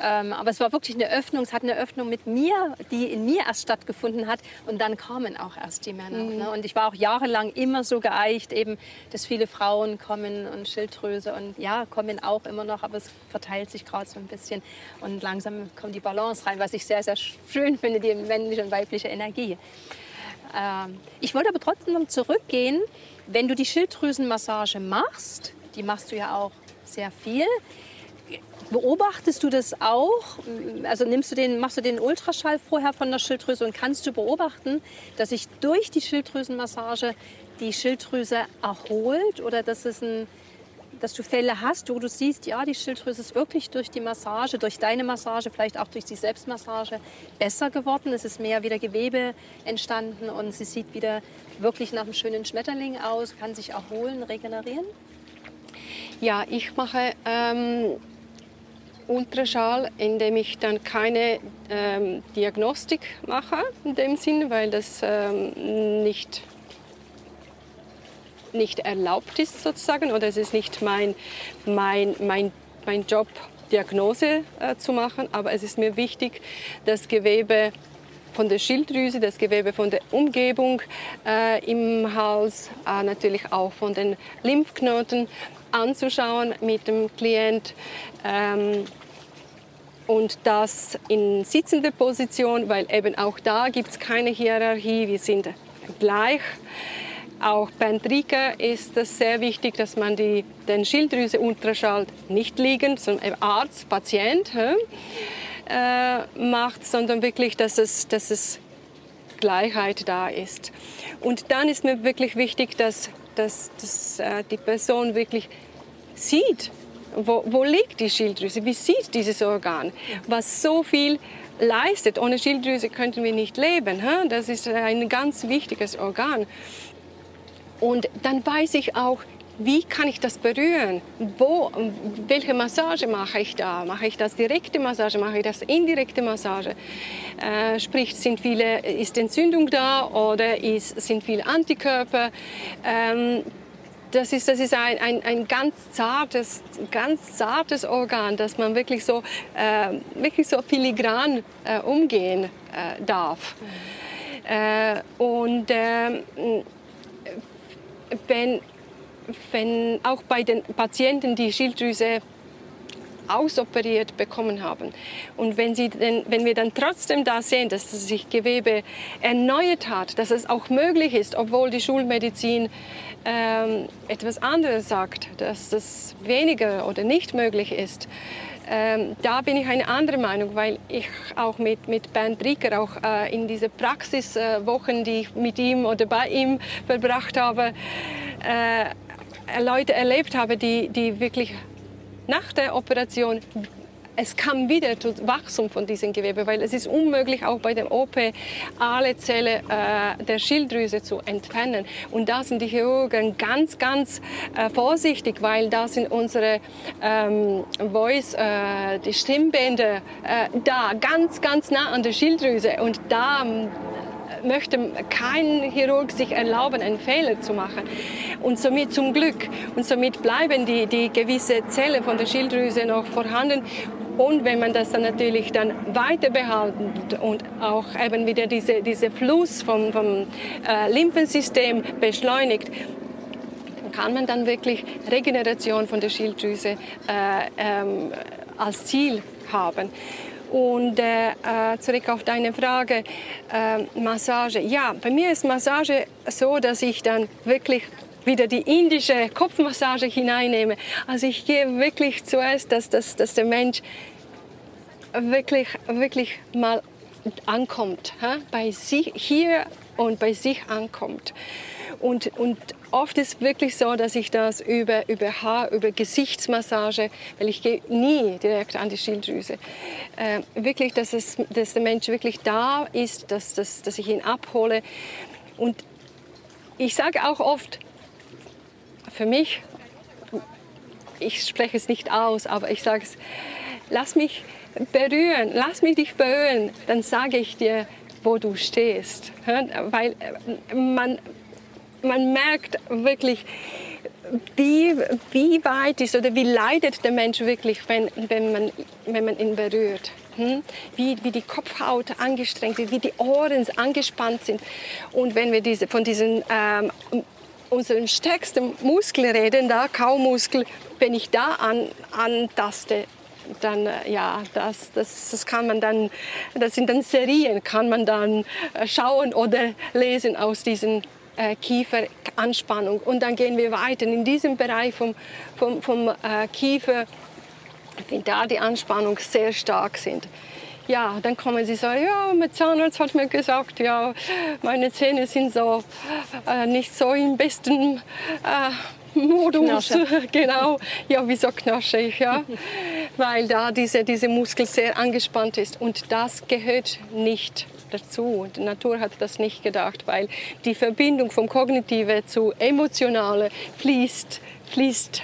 [SPEAKER 2] Ähm, aber es war wirklich eine Öffnung, es hat eine Öffnung mit mir, die in mir erst stattgefunden hat und dann kamen auch erst die Männer. Mhm. Ne? Und ich war auch jahrelang immer so geeicht, eben, dass viele Frauen kommen und Schilddrüse und ja, kommen auch immer noch, aber es verteilt sich gerade so ein bisschen und langsam kommt die Balance rein, was ich sehr, sehr schön finde, die männliche und weibliche Energie. Ähm, ich wollte aber trotzdem zurückgehen, wenn du die Schilddrüsenmassage machst, die machst du ja auch sehr viel, Beobachtest du das auch? Also nimmst du den, machst du den Ultraschall vorher von der Schilddrüse und kannst du beobachten, dass sich durch die Schilddrüsenmassage die Schilddrüse erholt oder dass, es ein, dass du Fälle hast, wo du siehst, ja, die Schilddrüse ist wirklich durch die Massage, durch deine Massage, vielleicht auch durch die Selbstmassage besser geworden. Es ist mehr wieder Gewebe entstanden und sie sieht wieder wirklich nach einem schönen Schmetterling aus, kann sich erholen, regenerieren?
[SPEAKER 3] Ja, ich mache ähm, Ultraschall, indem ich dann keine ähm, Diagnostik mache in dem Sinn, weil das ähm, nicht nicht erlaubt ist sozusagen oder es ist nicht mein, mein, mein, mein Job, Diagnose äh, zu machen, aber es ist mir wichtig, das Gewebe von der Schilddrüse, das Gewebe von der Umgebung äh, im Hals, äh, natürlich auch von den Lymphknoten anzuschauen mit dem Klient. Ähm, und das in sitzender Position, weil eben auch da gibt es keine Hierarchie, wir sind gleich. Auch beim Trigger ist es sehr wichtig, dass man die, den Schilddrüse-Ultraschall nicht liegend, sondern Arzt, Patient äh, macht, sondern wirklich, dass es, dass es Gleichheit da ist. Und dann ist mir wirklich wichtig, dass, dass, dass äh, die Person wirklich sieht, wo, wo liegt die Schilddrüse, wie sieht dieses Organ, was so viel leistet. Ohne Schilddrüse könnten wir nicht leben. Das ist ein ganz wichtiges Organ. Und dann weiß ich auch, wie kann ich das berühren? Wo, welche Massage mache ich da? Mache ich das direkte Massage? Mache ich das indirekte Massage? Äh, sprich, sind viele, ist Entzündung da oder ist, sind viele Antikörper? Ähm, das ist, das ist ein, ein, ein ganz, zartes, ganz zartes Organ, dass man wirklich so, äh, wirklich so filigran äh, umgehen äh, darf. Mhm. und ähm, wenn, wenn auch bei den Patienten die Schilddrüse ausoperiert bekommen haben. Und wenn, sie denn, wenn wir dann trotzdem da sehen, dass sich Gewebe erneuert hat, dass es auch möglich ist, obwohl die Schulmedizin ähm, etwas anderes sagt, dass das weniger oder nicht möglich ist, ähm, da bin ich eine andere Meinung, weil ich auch mit, mit Bernd Brieger auch äh, in diese Praxiswochen, äh, die ich mit ihm oder bei ihm verbracht habe, äh, Leute erlebt habe, die, die wirklich nach der Operation es kam wieder zu Wachstum von diesem Gewebe, weil es ist unmöglich, auch bei der OP alle Zellen äh, der Schilddrüse zu entfernen. Und da sind die Chirurgen ganz, ganz äh, vorsichtig, weil da sind unsere ähm, Voice, äh, die Stimmbänder äh, da, ganz, ganz nah an der Schilddrüse. Und da möchte kein Chirurg sich erlauben, einen Fehler zu machen. Und somit zum Glück. Und somit bleiben die, die gewisse Zellen von der Schilddrüse noch vorhanden. Und wenn man das dann natürlich dann weiter behalten und auch eben wieder diese, diese Fluss vom, vom äh, Lymphensystem beschleunigt, kann man dann wirklich Regeneration von der Schilddrüse äh, ähm, als Ziel haben. Und äh, äh, zurück auf deine Frage, äh, Massage. Ja, bei mir ist Massage so, dass ich dann wirklich wieder die indische Kopfmassage hineinnehme. Also ich gehe wirklich zuerst, dass, dass, dass der Mensch wirklich, wirklich mal ankommt, ha? bei sich hier und bei sich ankommt. Und, und oft ist wirklich so, dass ich das über, über Haar, über Gesichtsmassage, weil ich gehe nie direkt an die Schilddrüse, äh, wirklich, dass, es, dass der Mensch wirklich da ist, dass, dass, dass ich ihn abhole. Und ich sage auch oft, für mich ich spreche es nicht aus, aber ich sage es, lass mich berühren, lass mich dich berühren, dann sage ich dir, wo du stehst. Weil äh, man, man merkt wirklich, wie, wie weit ist oder wie leidet der Mensch wirklich, wenn, wenn, man, wenn man ihn berührt. Hm? Wie, wie die Kopfhaut angestrengt ist, wie die Ohren angespannt sind. Und wenn wir diese, von diesen ähm, unserem stärksten Muskel reden, da Kaumuskel, wenn ich da an, antaste, dann äh, ja, das, das, das kann man dann, das sind dann Serien, kann man dann äh, schauen oder lesen aus diesen äh, Kieferanspannung. Und dann gehen wir weiter in diesem Bereich vom, vom, vom äh, Kiefer, wenn da die Anspannung sehr stark sind. Ja, dann kommen sie so, ja, mein Zahnarzt hat mir gesagt, ja, meine Zähne sind so äh, nicht so im besten äh, Modus. Knasche. [LAUGHS] genau, ja, wieso knasche ich, ja? [LAUGHS] Weil da diese, diese Muskel sehr angespannt ist und das gehört nicht dazu. Die Natur hat das nicht gedacht, weil die Verbindung vom Kognitive zu Emotionale fließt, fließt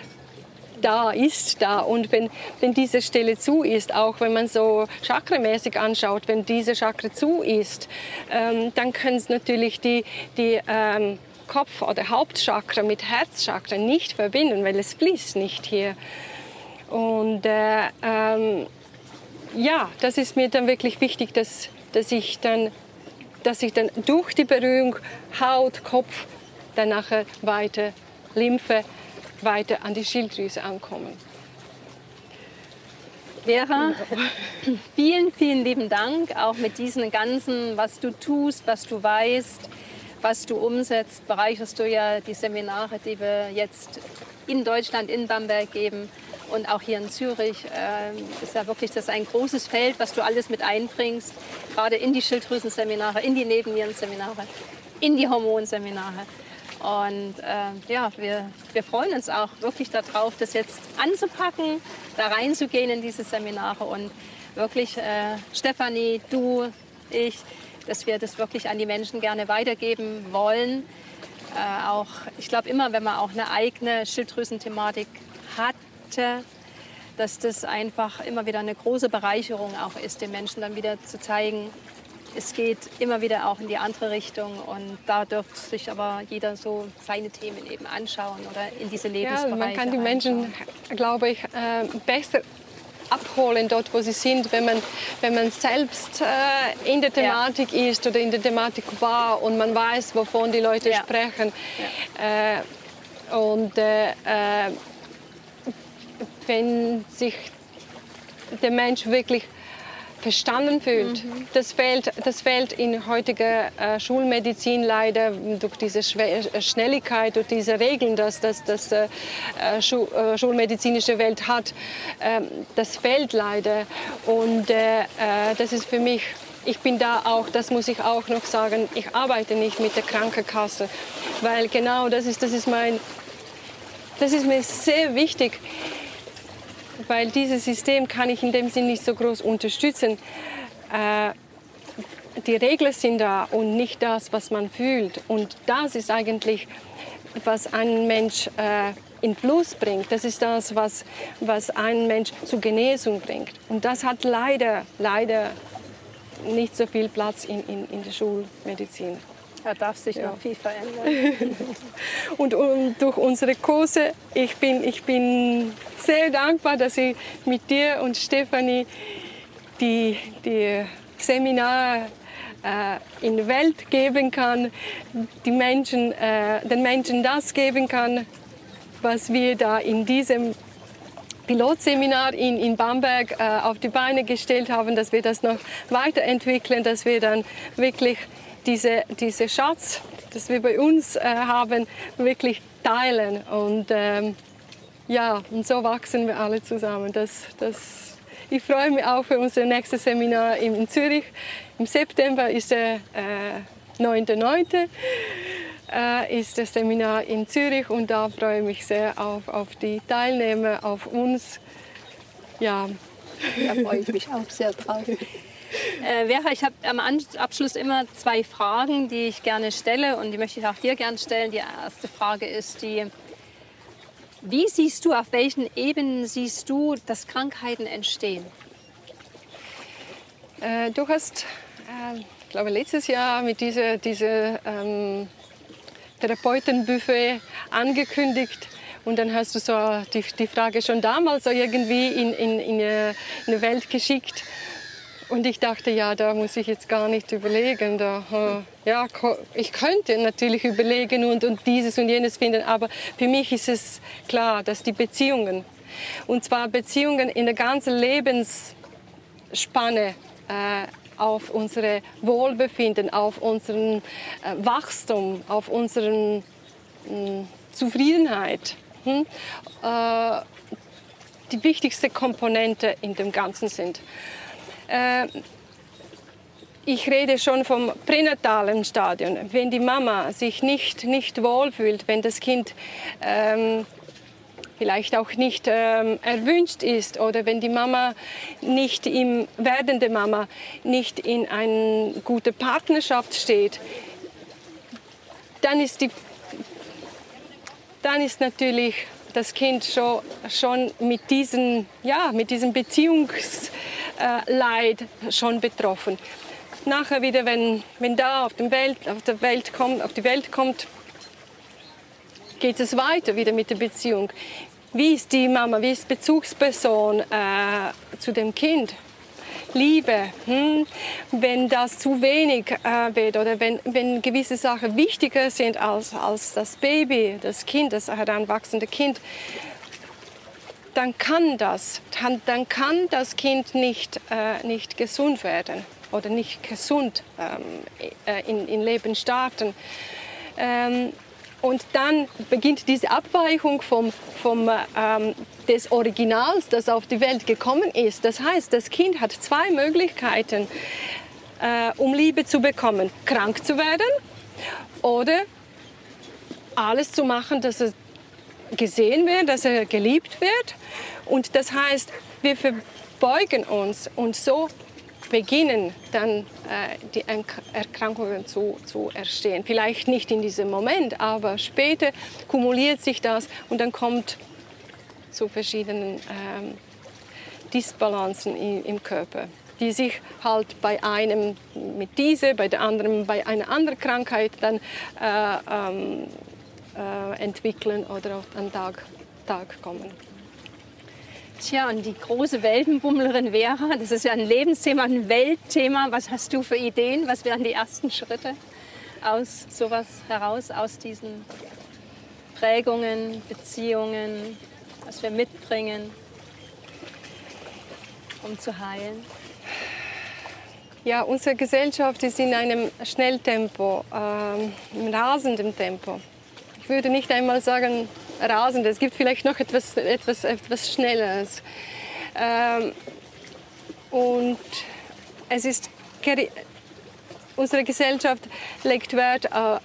[SPEAKER 3] da ist da und wenn, wenn diese Stelle zu ist, auch wenn man so chakramäßig anschaut, wenn diese Chakra zu ist, ähm, dann können es natürlich die, die ähm, Kopf- oder Hauptchakra mit Herzchakra nicht verbinden, weil es fließt nicht hier. Und äh, ähm, ja, das ist mir dann wirklich wichtig, dass dass ich dann, dass ich dann durch die Berührung Haut, Kopf, dann nachher weiter Lymphe, weiter an die Schilddrüse ankommen.
[SPEAKER 2] Vera, vielen, vielen lieben Dank, auch mit diesem ganzen, was du tust, was du weißt, was du umsetzt, bereicherst du ja die Seminare, die wir jetzt in Deutschland, in Bamberg geben und auch hier in Zürich äh, ist ja wirklich das ein großes Feld, was du alles mit einbringst, gerade in die Schilddrüsenseminare, in die Nebennierenseminare, in die Hormonseminare. Und äh, ja, wir, wir freuen uns auch wirklich darauf, das jetzt anzupacken, da reinzugehen in diese Seminare und wirklich, äh, Stefanie, du, ich, dass wir das wirklich an die Menschen gerne weitergeben wollen. Äh, auch, ich glaube immer, wenn man auch eine eigene Schilddrüsenthematik hat, dass das einfach immer wieder eine große Bereicherung auch ist, den Menschen dann wieder zu zeigen, es geht immer wieder auch in die andere Richtung und da dürfte sich aber jeder so seine Themen eben anschauen oder in diese Lebensbereiche
[SPEAKER 3] Ja, man kann die Menschen, glaube ich, äh, besser abholen dort, wo sie sind, wenn man, wenn man selbst äh, in der Thematik ja. ist oder in der Thematik war und man weiß, wovon die Leute ja. sprechen. Ja. Äh, und äh, äh wenn sich der Mensch wirklich verstanden fühlt. Mhm. Das, fehlt, das fehlt in heutiger äh, Schulmedizin leider durch diese äh, Schnelligkeit, durch diese Regeln, dass das dass, äh, Schu äh, schulmedizinische Welt hat. Ähm, das fehlt leider. Und äh, äh, das ist für mich ich bin da auch, das muss ich auch noch sagen, ich arbeite nicht mit der Krankenkasse, weil genau das ist, das ist mein, das ist mir sehr wichtig weil dieses System kann ich in dem Sinn nicht so groß unterstützen. Äh, die Regeln sind da und nicht das, was man fühlt. Und das ist eigentlich, was ein Mensch äh, in Fluss bringt. Das ist das, was, was einen Mensch zur Genesung bringt. Und das hat leider, leider nicht so viel Platz in, in, in der Schulmedizin.
[SPEAKER 2] Da darf sich ja. noch viel verändern. [LAUGHS]
[SPEAKER 3] und, und, durch unsere Kurse, ich bin, ich bin sehr dankbar, dass ich mit dir und Stefanie die, die Seminare äh, in die Welt geben kann, die Menschen, äh, den Menschen das geben kann, was wir da in diesem Pilotseminar in, in Bamberg äh, auf die Beine gestellt haben, dass wir das noch weiterentwickeln, dass wir dann wirklich diese, diese Schatz, das wir bei uns äh, haben, wirklich teilen. Und ähm, ja, und so wachsen wir alle zusammen. Das, das, ich freue mich auch für unser nächstes Seminar in, Zürich. Im September ist der äh, 9.9. Äh, ist das Seminar in Zürich und da freue ich mich sehr auf, auf die Teilnehmer, auf uns.
[SPEAKER 2] Ja. Da freue ich mich auch sehr drauf. Äh, Vera, ich habe am Abschluss immer zwei Fragen, die ich gerne stelle und die möchte ich auch dir gerne stellen. Die erste Frage ist die, Wie siehst du, auf welchen Ebenen siehst du, dass Krankheiten entstehen?
[SPEAKER 3] Äh, du hast, äh, ich glaube, letztes Jahr mit dieser, dieser ähm, Therapeutenbuffet angekündigt. Und dann hast du so die, die Frage schon damals so irgendwie in, in, in, eine, in eine Welt geschickt. Und ich dachte, ja, da muss ich jetzt gar nicht überlegen. Da, ja, ich könnte natürlich überlegen und, und dieses und jenes finden, aber für mich ist es klar, dass die Beziehungen, und zwar Beziehungen in der ganzen Lebensspanne, äh, auf unser Wohlbefinden, auf unseren äh, Wachstum, auf unsere hm, Zufriedenheit, hm, äh, die wichtigste Komponente in dem Ganzen sind. Äh, ich rede schon vom pränatalen Stadium. Wenn die Mama sich nicht, nicht wohlfühlt, wenn das Kind ähm, vielleicht auch nicht ähm, erwünscht ist oder wenn die Mama nicht im werdende Mama nicht in eine gute Partnerschaft steht, dann ist die dann ist natürlich das Kind schon, schon mit diesem ja, mit diesem Beziehungsleid schon betroffen. Nachher wieder, wenn, wenn da auf, dem Welt, auf, der Welt kommt, auf die Welt kommt, geht es weiter wieder mit der Beziehung. Wie ist die Mama, wie ist die Bezugsperson äh, zu dem Kind? Liebe, hm? wenn das zu wenig äh, wird oder wenn, wenn gewisse Sachen wichtiger sind als, als das Baby, das Kind, das heranwachsende Kind, dann kann das, dann, dann kann das Kind nicht, äh, nicht gesund werden oder nicht gesund ähm, äh, in, in Leben starten. Ähm, und dann beginnt diese Abweichung vom, vom, ähm, des Originals, das auf die Welt gekommen ist. Das heißt, das Kind hat zwei Möglichkeiten, äh, um Liebe zu bekommen. Krank zu werden oder alles zu machen, dass er gesehen wird, dass er geliebt wird. Und das heißt, wir verbeugen uns und so beginnen dann äh, die Erkrankungen zu, zu erstehen. Vielleicht nicht in diesem Moment, aber später kumuliert sich das und dann kommt zu verschiedenen ähm, Disbalancen in, im Körper, die sich halt bei einem mit dieser, bei der anderen bei einer anderen Krankheit dann äh, ähm, äh, entwickeln oder auf den Tag, Tag kommen.
[SPEAKER 2] Tja, und die große Weltenbummlerin Vera, das ist ja ein Lebensthema, ein Weltthema. Was hast du für Ideen? Was wären die ersten Schritte aus sowas heraus, aus diesen Prägungen, Beziehungen, was wir mitbringen, um zu heilen?
[SPEAKER 3] Ja, unsere Gesellschaft ist in einem Schnelltempo, ähm, rasenden Tempo. Ich würde nicht einmal sagen, rasend. Es gibt vielleicht noch etwas, etwas, etwas Schnelleres. Ähm, und es ist, unsere Gesellschaft legt Wert äh,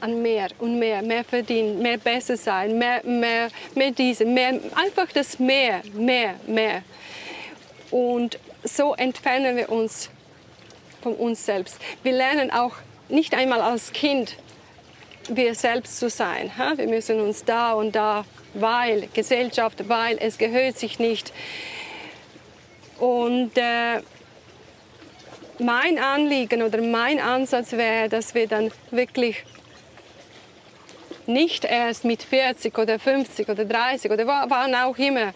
[SPEAKER 3] an mehr und mehr, mehr verdienen, mehr besser sein, mehr, mehr, mehr diese, mehr, einfach das mehr, mehr, mehr. Und so entfernen wir uns von uns selbst. Wir lernen auch nicht einmal als Kind wir selbst zu sein. Wir müssen uns da und da, weil Gesellschaft, weil es gehört sich nicht. Und äh, mein Anliegen oder mein Ansatz wäre, dass wir dann wirklich nicht erst mit 40 oder 50 oder 30 oder wann auch immer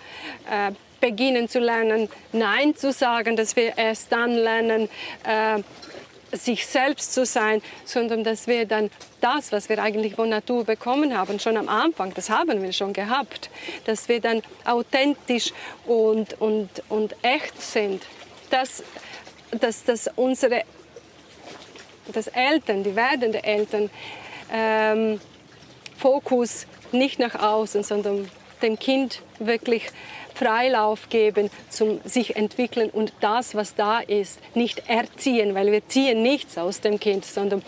[SPEAKER 3] äh, beginnen zu lernen, Nein zu sagen, dass wir erst dann lernen, äh, sich selbst zu sein, sondern dass wir dann das, was wir eigentlich von Natur bekommen haben, schon am Anfang, das haben wir schon gehabt, dass wir dann authentisch und, und, und echt sind. Dass, dass, dass unsere dass Eltern, die werdenden Eltern, ähm, Fokus nicht nach außen, sondern dem Kind wirklich Freilauf geben zum sich entwickeln und das, was da ist, nicht erziehen, weil wir ziehen nichts aus dem Kind, sondern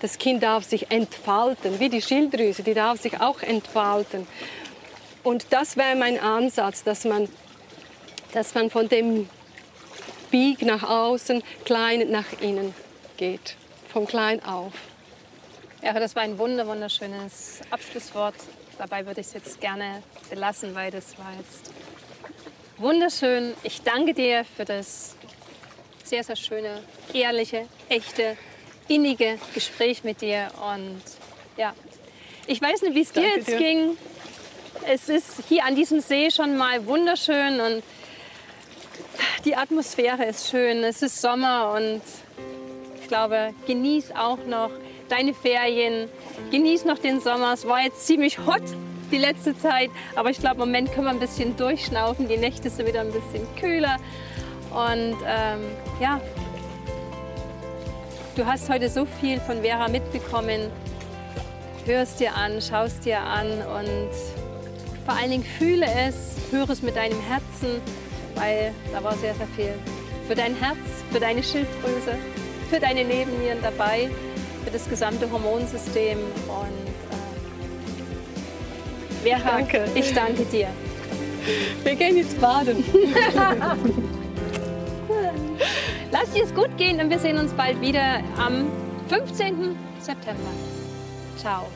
[SPEAKER 3] das Kind darf sich entfalten, wie die Schilddrüse, die darf sich auch entfalten. Und das wäre mein Ansatz, dass man, dass man von dem Bieg nach außen, klein nach innen geht, von klein auf.
[SPEAKER 2] Ja, das war ein wunderschönes Abschlusswort dabei würde ich es jetzt gerne belassen, weil das war jetzt wunderschön. Ich danke dir für das sehr, sehr schöne, ehrliche, echte, innige Gespräch mit dir. Und ja, ich weiß nicht, wie es dir jetzt dir. ging. Es ist hier an diesem See schon mal wunderschön und die Atmosphäre ist schön. Es ist Sommer und ich glaube, genieß auch noch deine Ferien, genieß noch den Sommer. Es war jetzt ziemlich hot die letzte Zeit, aber ich glaube, im Moment können wir ein bisschen durchschnaufen. Die Nächte sind wieder ein bisschen kühler und ähm, ja, du hast heute so viel von Vera mitbekommen. Hör es dir an, schau es dir an und vor allen Dingen fühle es, höre es mit deinem Herzen, weil da war sehr, sehr viel für dein Herz, für deine Schilddrüse, für deine Nebennieren dabei für das gesamte Hormonsystem. Und wer danke. ich danke dir.
[SPEAKER 3] Wir gehen jetzt baden. [LAUGHS]
[SPEAKER 2] Lass dir es gut gehen und wir sehen uns bald wieder am 15. September. Ciao.